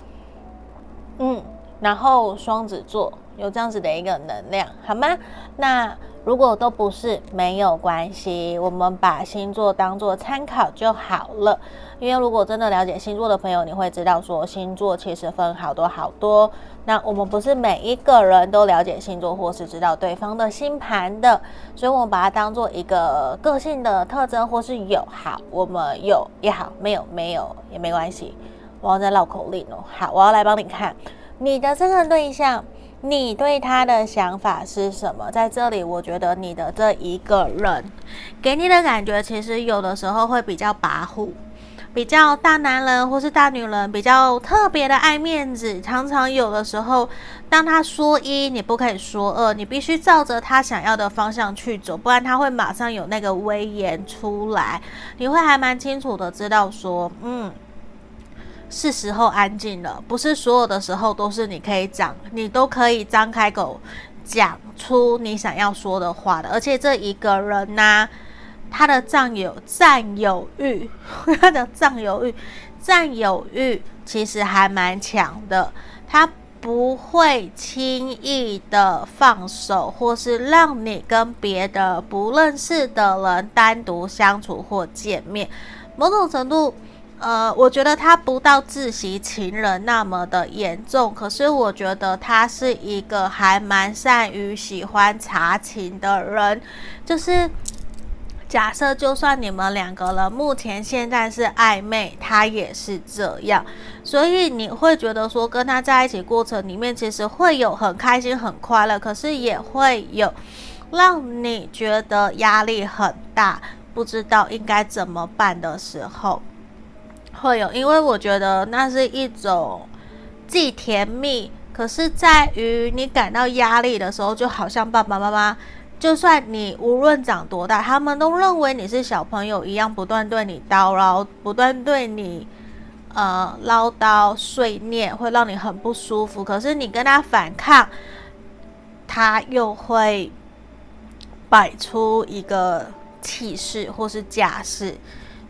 嗯，然后双子座，有这样子的一个能量，好吗？那如果都不是，没有关系，我们把星座当做参考就好了。因为如果真的了解星座的朋友，你会知道说星座其实分好多好多。那我们不是每一个人都了解星座或是知道对方的星盘的，所以我们把它当做一个个性的特征或是有好，我们有也好，没有没有也没关系。我要再绕口令哦，好，我要来帮你看你的这个对象。你对他的想法是什么？在这里，我觉得你的这一个人给你的感觉，其实有的时候会比较跋扈，比较大男人或是大女人，比较特别的爱面子。常常有的时候，当他说一，你不可以说二，你必须照着他想要的方向去走，不然他会马上有那个威严出来。你会还蛮清楚的知道说，嗯。是时候安静了，不是所有的时候都是你可以讲，你都可以张开口讲出你想要说的话的。而且这一个人呢、他的占有占有欲，他的占有欲，占有欲其实还蛮强的，他不会轻易的放手，或是让你跟别的不认识的人单独相处或见面，某种程度。呃，我觉得他不到自习情人那么的严重，可是我觉得他是一个还蛮善于喜欢查情的人。就是假设，就算你们两个人目前现在是暧昧，他也是这样，所以你会觉得说跟他在一起过程里面，其实会有很开心、很快乐，可是也会有让你觉得压力很大，不知道应该怎么办的时候。会有，因为我觉得那是一种既甜蜜，可是在于你感到压力的时候，就好像爸爸妈妈，就算你无论长多大，他们都认为你是小朋友一样，不断对你叨唠，不断对你呃唠叨碎念，会让你很不舒服。可是你跟他反抗，他又会摆出一个气势或是架势。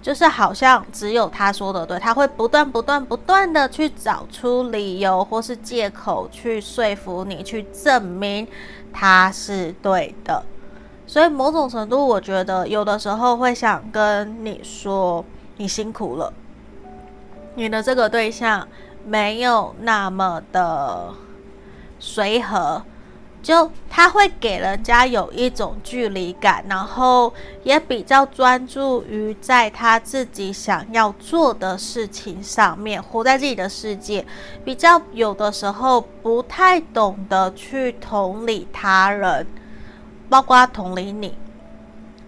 就是好像只有他说的对，他会不断、不断、不断的去找出理由或是借口去说服你，去证明他是对的。所以某种程度，我觉得有的时候会想跟你说，你辛苦了，你的这个对象没有那么的随和。就他会给人家有一种距离感，然后也比较专注于在他自己想要做的事情上面，活在自己的世界，比较有的时候不太懂得去同理他人，包括同理你。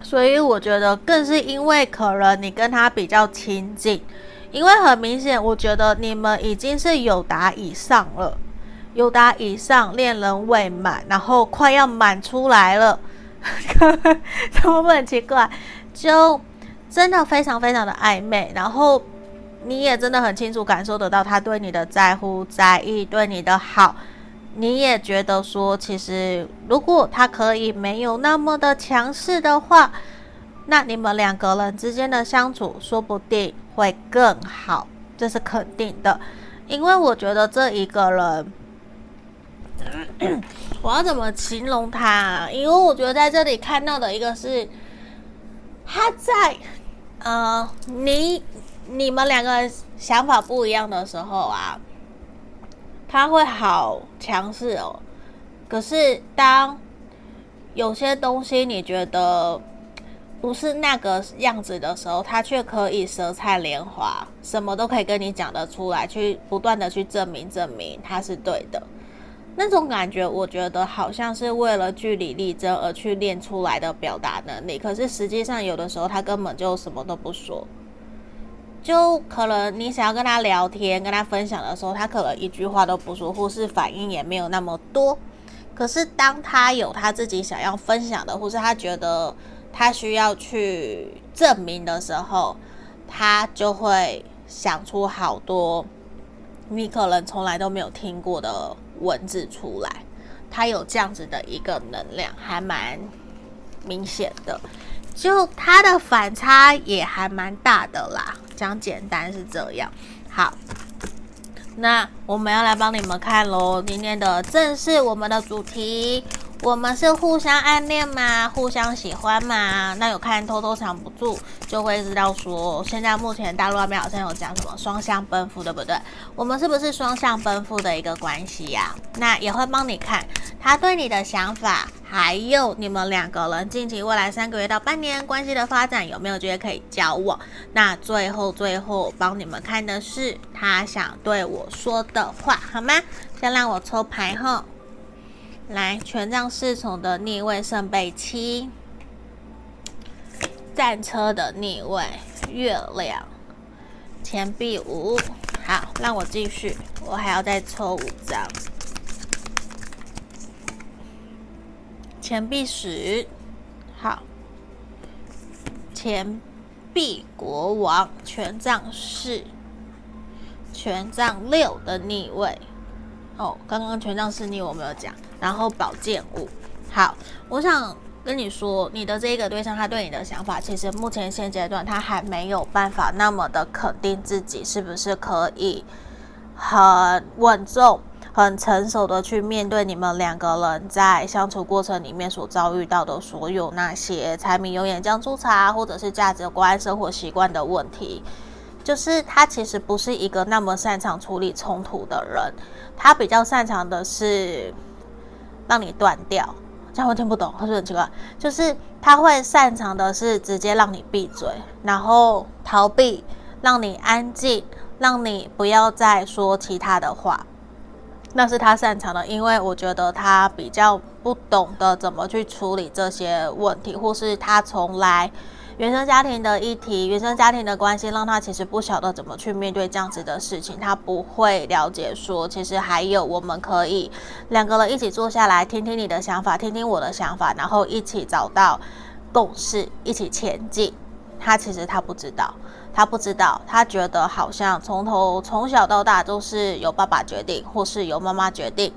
所以我觉得更是因为可能你跟他比较亲近，因为很明显，我觉得你们已经是友达以上了。有达以上，恋人未满，然后快要满出来了，怎么会很奇怪？就真的非常非常的暧昧，然后你也真的很清楚感受得到他对你的在乎、在意，对你的好，你也觉得说，其实如果他可以没有那么的强势的话，那你们两个人之间的相处说不定会更好，这是肯定的，因为我觉得这一个人。我要怎么形容他啊？因为我觉得在这里看到的一个是他在呃，你你们两个想法不一样的时候啊，他会好强势哦。可是当有些东西你觉得不是那个样子的时候，他却可以舌灿莲花，什么都可以跟你讲得出来，去不断的去证明证明他是对的。那种感觉，我觉得好像是为了据理力争而去练出来的表达能力。可是实际上，有的时候他根本就什么都不说，就可能你想要跟他聊天、跟他分享的时候，他可能一句话都不说，或是反应也没有那么多。可是当他有他自己想要分享的，或是他觉得他需要去证明的时候，他就会想出好多你可能从来都没有听过的。文字出来，它有这样子的一个能量，还蛮明显的。就它的反差也还蛮大的啦。讲简单是这样。好，那我们要来帮你们看喽，今天的正是我们的主题。我们是互相暗恋吗？互相喜欢吗？那有看偷偷藏不住，就会知道说，现在目前大陆那边好像有讲什么双向奔赴，对不对？我们是不是双向奔赴的一个关系呀？那也会帮你看他对你的想法，还有你们两个人近期未来三个月到半年关系的发展有没有觉得可以交往？那最后最后帮你们看的是他想对我说的话，好吗？先让我抽牌后。来，权杖侍从的逆位，圣杯七，战车的逆位，月亮，钱币五。好，让我继续，我还要再抽五张。钱币十，好，钱币国王，权杖四，权杖六的逆位。哦，刚刚权杖四逆我没有讲。然后宝剑五，好，我想跟你说，你的这个对象他对你的想法，其实目前现阶段他还没有办法那么的肯定自己是不是可以很稳重、很成熟的去面对你们两个人在相处过程里面所遭遇到的所有那些柴米油盐酱醋茶，或者是价值观、生活习惯的问题。就是他其实不是一个那么擅长处理冲突的人，他比较擅长的是。让你断掉，这样我听不懂，他说很奇怪，就是他会擅长的是直接让你闭嘴，然后逃避，让你安静，让你不要再说其他的话，那是他擅长的。因为我觉得他比较不懂得怎么去处理这些问题，或是他从来。原生家庭的议题，原生家庭的关系，让他其实不晓得怎么去面对这样子的事情。他不会了解说，其实还有我们可以两个人一起坐下来，听听你的想法，听听我的想法，然后一起找到共识，一起前进。他其实他不知道，他不知道，他觉得好像从头从小到大都是由爸爸决定，或是由妈妈决定，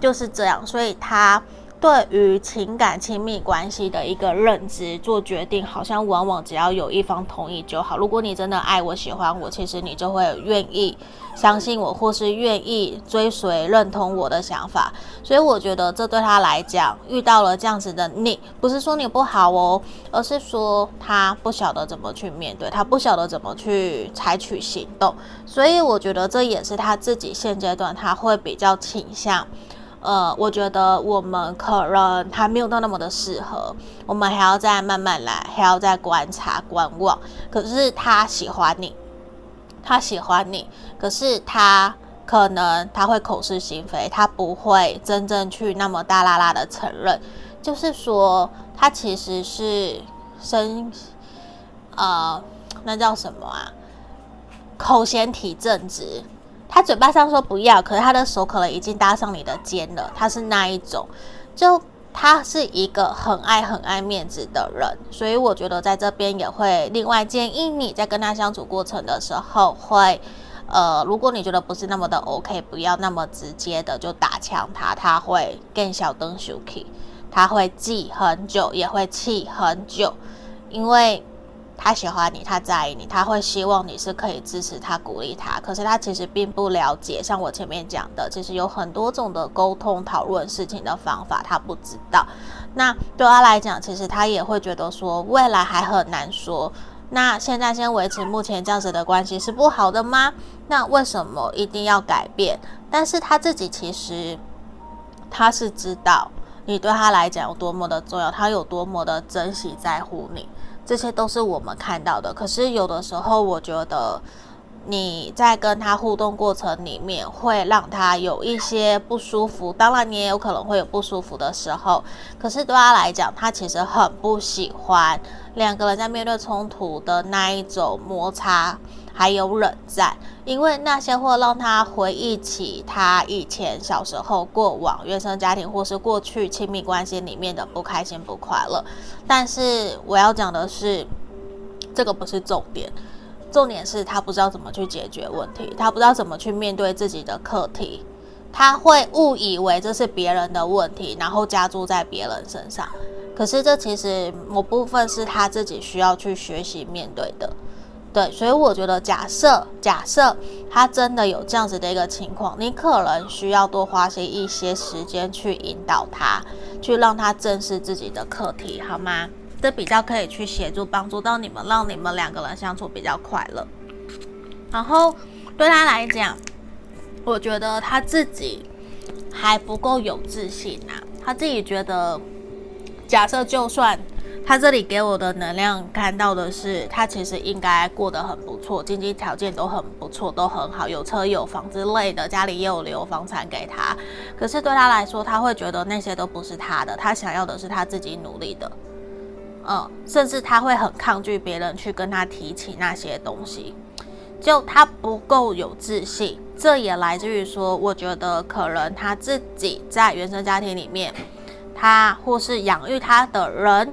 就是这样，所以他。对于情感亲密关系的一个认知做决定，好像往往只要有一方同意就好。如果你真的爱我、喜欢我，其实你就会愿意相信我，或是愿意追随、认同我的想法。所以我觉得这对他来讲，遇到了这样子的你，不是说你不好哦，而是说他不晓得怎么去面对，他不晓得怎么去采取行动。所以我觉得这也是他自己现阶段他会比较倾向。呃，我觉得我们可能还没有到那么的适合，我们还要再慢慢来，还要再观察观望。可是他喜欢你，他喜欢你，可是他可能他会口是心非，他不会真正去那么大剌剌的承认，就是说他其实是生，呃，那叫什么啊？口嫌体正直。他嘴巴上说不要，可是他的手可能已经搭上你的肩了。他是那一种，就他是一个很爱很爱面子的人，所以我觉得在这边也会另外建议你在跟他相处过程的时候会，呃，如果你觉得不是那么的 OK，不要那么直接的就打枪他，他会更小灯 Suki，他会记很久，也会气很久，因为。他喜欢你，他在意你，他会希望你是可以支持他、鼓励他。可是他其实并不了解，像我前面讲的，其实有很多种的沟通、讨论事情的方法，他不知道。那对他来讲，其实他也会觉得说，未来还很难说。那现在先维持目前这样子的关系是不好的吗？那为什么一定要改变？但是他自己其实他是知道你对他来讲有多么的重要，他有多么的珍惜、在乎你。这些都是我们看到的，可是有的时候，我觉得你在跟他互动过程里面，会让他有一些不舒服。当然，你也有可能会有不舒服的时候。可是对他来讲，他其实很不喜欢两个人在面对冲突的那一种摩擦。还有冷战，因为那些会让他回忆起他以前小时候过往原生家庭或是过去亲密关系里面的不开心不快乐。但是我要讲的是，这个不是重点，重点是他不知道怎么去解决问题，他不知道怎么去面对自己的课题，他会误以为这是别人的问题，然后加注在别人身上。可是这其实某部分是他自己需要去学习面对的。对，所以我觉得假设假设他真的有这样子的一个情况，你可能需要多花些一些时间去引导他，去让他正视自己的课题，好吗？这比较可以去协助帮助到你们，让你们两个人相处比较快乐。然后对他来讲，我觉得他自己还不够有自信呐、啊，他自己觉得，假设就算。他这里给我的能量看到的是，他其实应该过得很不错，经济条件都很不错，都很好，有车有房之类的，家里也有留房产给他。可是对他来说，他会觉得那些都不是他的，他想要的是他自己努力的。嗯，甚至他会很抗拒别人去跟他提起那些东西，就他不够有自信。这也来自于说，我觉得可能他自己在原生家庭里面，他或是养育他的人。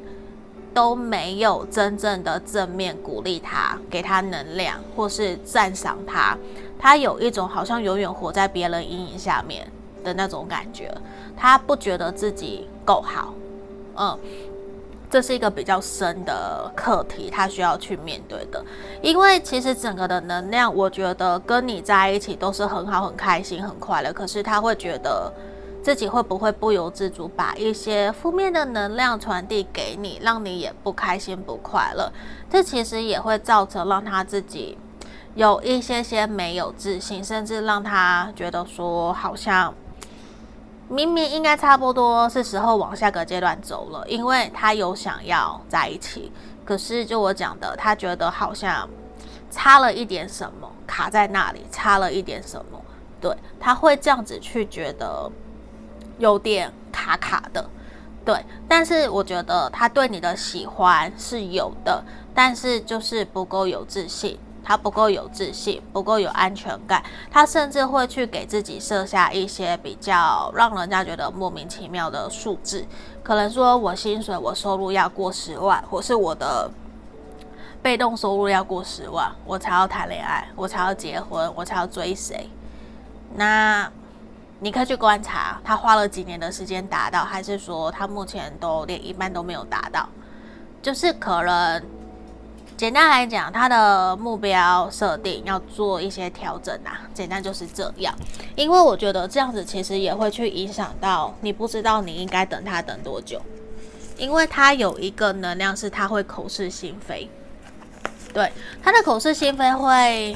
都没有真正的正面鼓励他，给他能量，或是赞赏他。他有一种好像永远活在别人阴影下面的那种感觉。他不觉得自己够好，嗯，这是一个比较深的课题，他需要去面对的。因为其实整个的能量，我觉得跟你在一起都是很好、很开心、很快乐。可是他会觉得。自己会不会不由自主把一些负面的能量传递给你，让你也不开心不快乐？这其实也会造成让他自己有一些些没有自信，甚至让他觉得说好像明明应该差不多是时候往下个阶段走了，因为他有想要在一起，可是就我讲的，他觉得好像差了一点什么，卡在那里，差了一点什么，对，他会这样子去觉得。有点卡卡的，对，但是我觉得他对你的喜欢是有的，但是就是不够有自信，他不够有自信，不够有安全感，他甚至会去给自己设下一些比较让人家觉得莫名其妙的数字，可能说我薪水、我收入要过十万，或是我的被动收入要过十万，我才要谈恋爱，我才要结婚，我才要追谁，那。你可以去观察他花了几年的时间达到，还是说他目前都连一半都没有达到？就是可能简单来讲，他的目标设定要做一些调整啊。简单就是这样，因为我觉得这样子其实也会去影响到你，不知道你应该等他等多久，因为他有一个能量是他会口是心非，对，他的口是心非会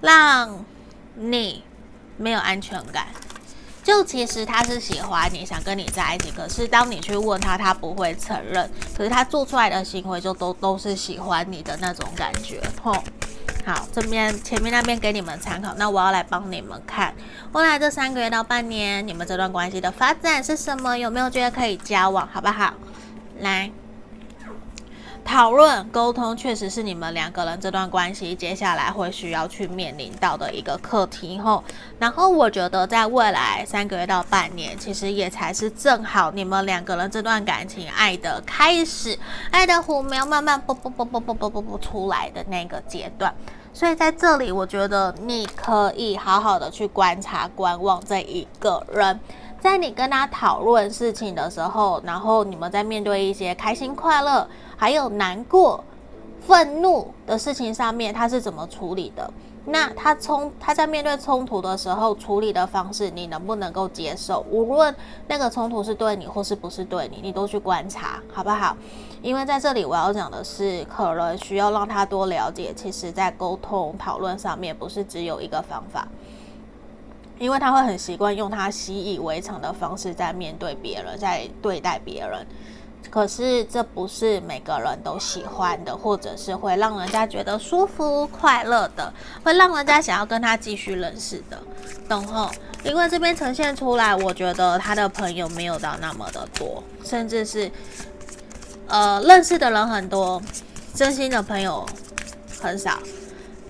让你没有安全感。就其实他是喜欢你，想跟你在一起，可是当你去问他，他不会承认。可是他做出来的行为就都都是喜欢你的那种感觉，吼。好，这边前面那边给你们参考，那我要来帮你们看，未来这三个月到半年，你们这段关系的发展是什么？有没有觉得可以交往，好不好？来。讨论沟通确实是你们两个人这段关系接下来会需要去面临到的一个课题吼。然后我觉得在未来三个月到半年，其实也才是正好你们两个人这段感情爱的开始，爱的火苗慢慢啵啵啵啵啵啵啵啵出来的那个阶段。所以在这里，我觉得你可以好好的去观察、观望这一个人。在你跟他讨论事情的时候，然后你们在面对一些开心、快乐，还有难过、愤怒的事情上面，他是怎么处理的？那他冲他在面对冲突的时候处理的方式，你能不能够接受？无论那个冲突是对你或是不是对你，你都去观察，好不好？因为在这里我要讲的是，可能需要让他多了解，其实在沟通讨论上面，不是只有一个方法。因为他会很习惯用他习以为常的方式在面对别人，在对待别人，可是这不是每个人都喜欢的，或者是会让人家觉得舒服快乐的，会让人家想要跟他继续认识的，懂吼？因为这边呈现出来，我觉得他的朋友没有到那么的多，甚至是呃认识的人很多，真心的朋友很少，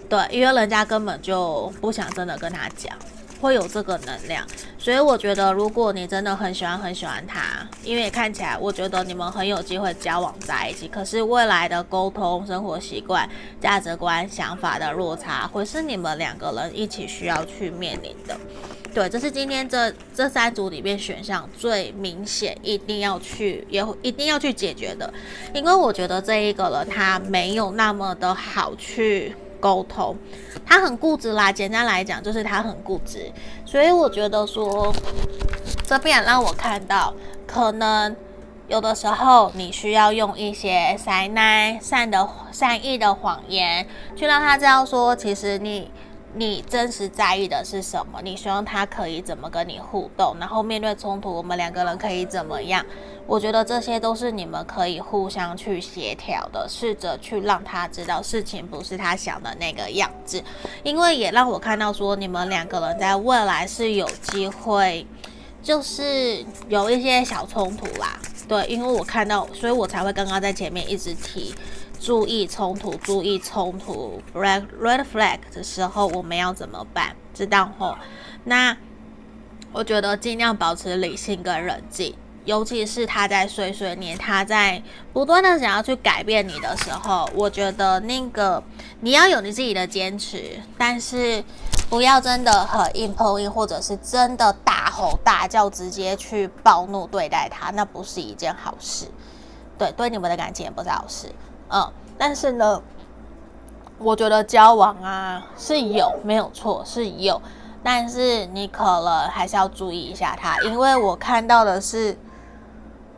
对，因为人家根本就不想真的跟他讲。会有这个能量，所以我觉得，如果你真的很喜欢很喜欢他，因为看起来，我觉得你们很有机会交往在一起。可是未来的沟通、生活习惯、价值观、想法的落差，会是你们两个人一起需要去面临的。对，这是今天这这三组里面选项最明显，一定要去也一定要去解决的，因为我觉得这一个人他没有那么的好去沟通，他很固执啦。简单来讲，就是他很固执，所以我觉得说这边让我看到，可能有的时候你需要用一些善奶善的善意的谎言，去让他知道说，其实你。你真实在意的是什么？你希望他可以怎么跟你互动？然后面对冲突，我们两个人可以怎么样？我觉得这些都是你们可以互相去协调的，试着去让他知道事情不是他想的那个样子。因为也让我看到说，你们两个人在未来是有机会，就是有一些小冲突啦。对，因为我看到，所以我才会刚刚在前面一直提。注意冲突，注意冲突，red red flag 的时候，我们要怎么办？知道吼？那我觉得尽量保持理性跟冷静，尤其是他在碎碎念，他在不断的想要去改变你的时候，我觉得那个你要有你自己的坚持，但是不要真的很硬碰硬，或者是真的大吼大叫，直接去暴怒对待他，那不是一件好事。对，对你们的感情也不是好事。嗯，但是呢，我觉得交往啊是有没有错是有，但是你可能还是要注意一下他，因为我看到的是，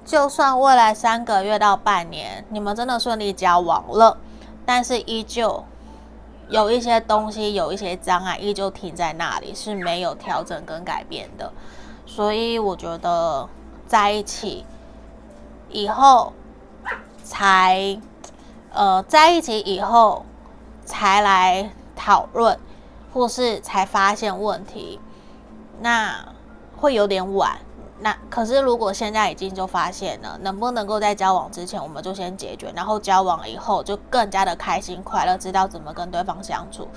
就算未来三个月到半年你们真的顺利交往了，但是依旧有一些东西有一些障碍依旧停在那里是没有调整跟改变的，所以我觉得在一起以后才。呃，在一起以后才来讨论，或是才发现问题，那会有点晚。那可是如果现在已经就发现了，能不能够在交往之前我们就先解决，然后交往以后就更加的开心快乐，知道怎么跟对方相处。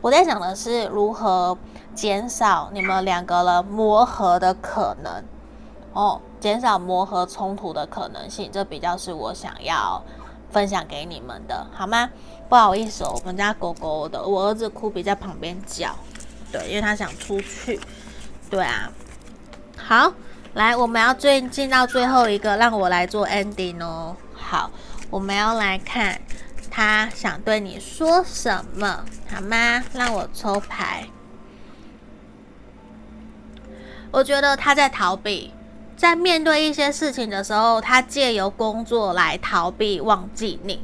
我在想的是如何减少你们两个人磨合的可能，哦，减少磨合冲突的可能性，这比较是我想要。分享给你们的好吗？不好意思哦，我们家狗狗的，我儿子哭比在旁边叫，对，因为他想出去。对啊，好，来，我们要最进到最后一个，让我来做 ending 哦。好，我们要来看他想对你说什么，好吗？让我抽牌。我觉得他在逃避。在面对一些事情的时候，他借由工作来逃避、忘记你，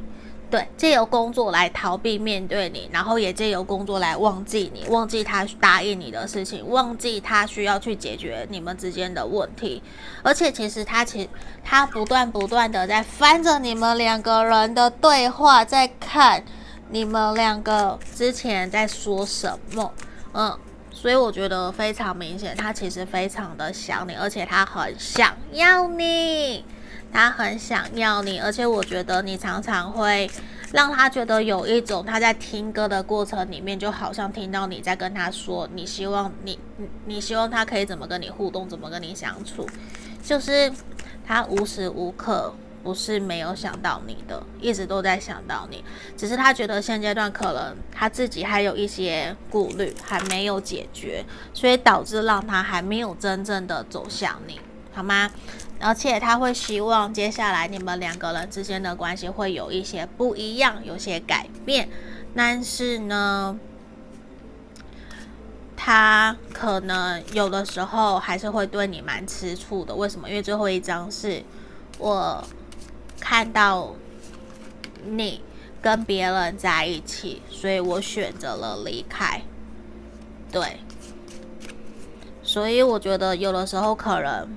对，借由工作来逃避面对你，然后也借由工作来忘记你，忘记他答应你的事情，忘记他需要去解决你们之间的问题。而且，其实他其他不断不断的在翻着你们两个人的对话，在看你们两个之前在说什么，嗯。所以我觉得非常明显，他其实非常的想你，而且他很想要你，他很想要你，而且我觉得你常常会让他觉得有一种他在听歌的过程里面，就好像听到你在跟他说，你希望你你希望他可以怎么跟你互动，怎么跟你相处，就是他无时无刻。不是没有想到你的，一直都在想到你，只是他觉得现阶段可能他自己还有一些顾虑还没有解决，所以导致让他还没有真正的走向你，好吗？而且他会希望接下来你们两个人之间的关系会有一些不一样，有些改变，但是呢，他可能有的时候还是会对你蛮吃醋的。为什么？因为最后一张是我。看到你跟别人在一起，所以我选择了离开。对，所以我觉得有的时候可能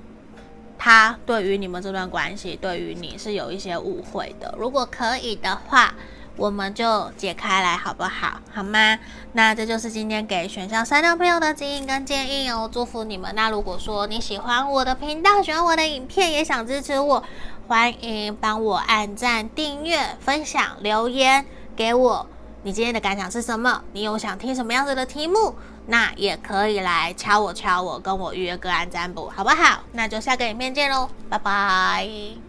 他对于你们这段关系，对于你是有一些误会的。如果可以的话，我们就解开来好不好？好吗？那这就是今天给选项三的朋友的指引跟建议哦。祝福你们。那如果说你喜欢我的频道，喜欢我的影片，也想支持我。欢迎帮我按赞、订阅、分享、留言给我。你今天的感想是什么？你有想听什么样子的题目？那也可以来敲我敲我，跟我预约个案占卜，好不好？那就下个影片见喽，拜拜。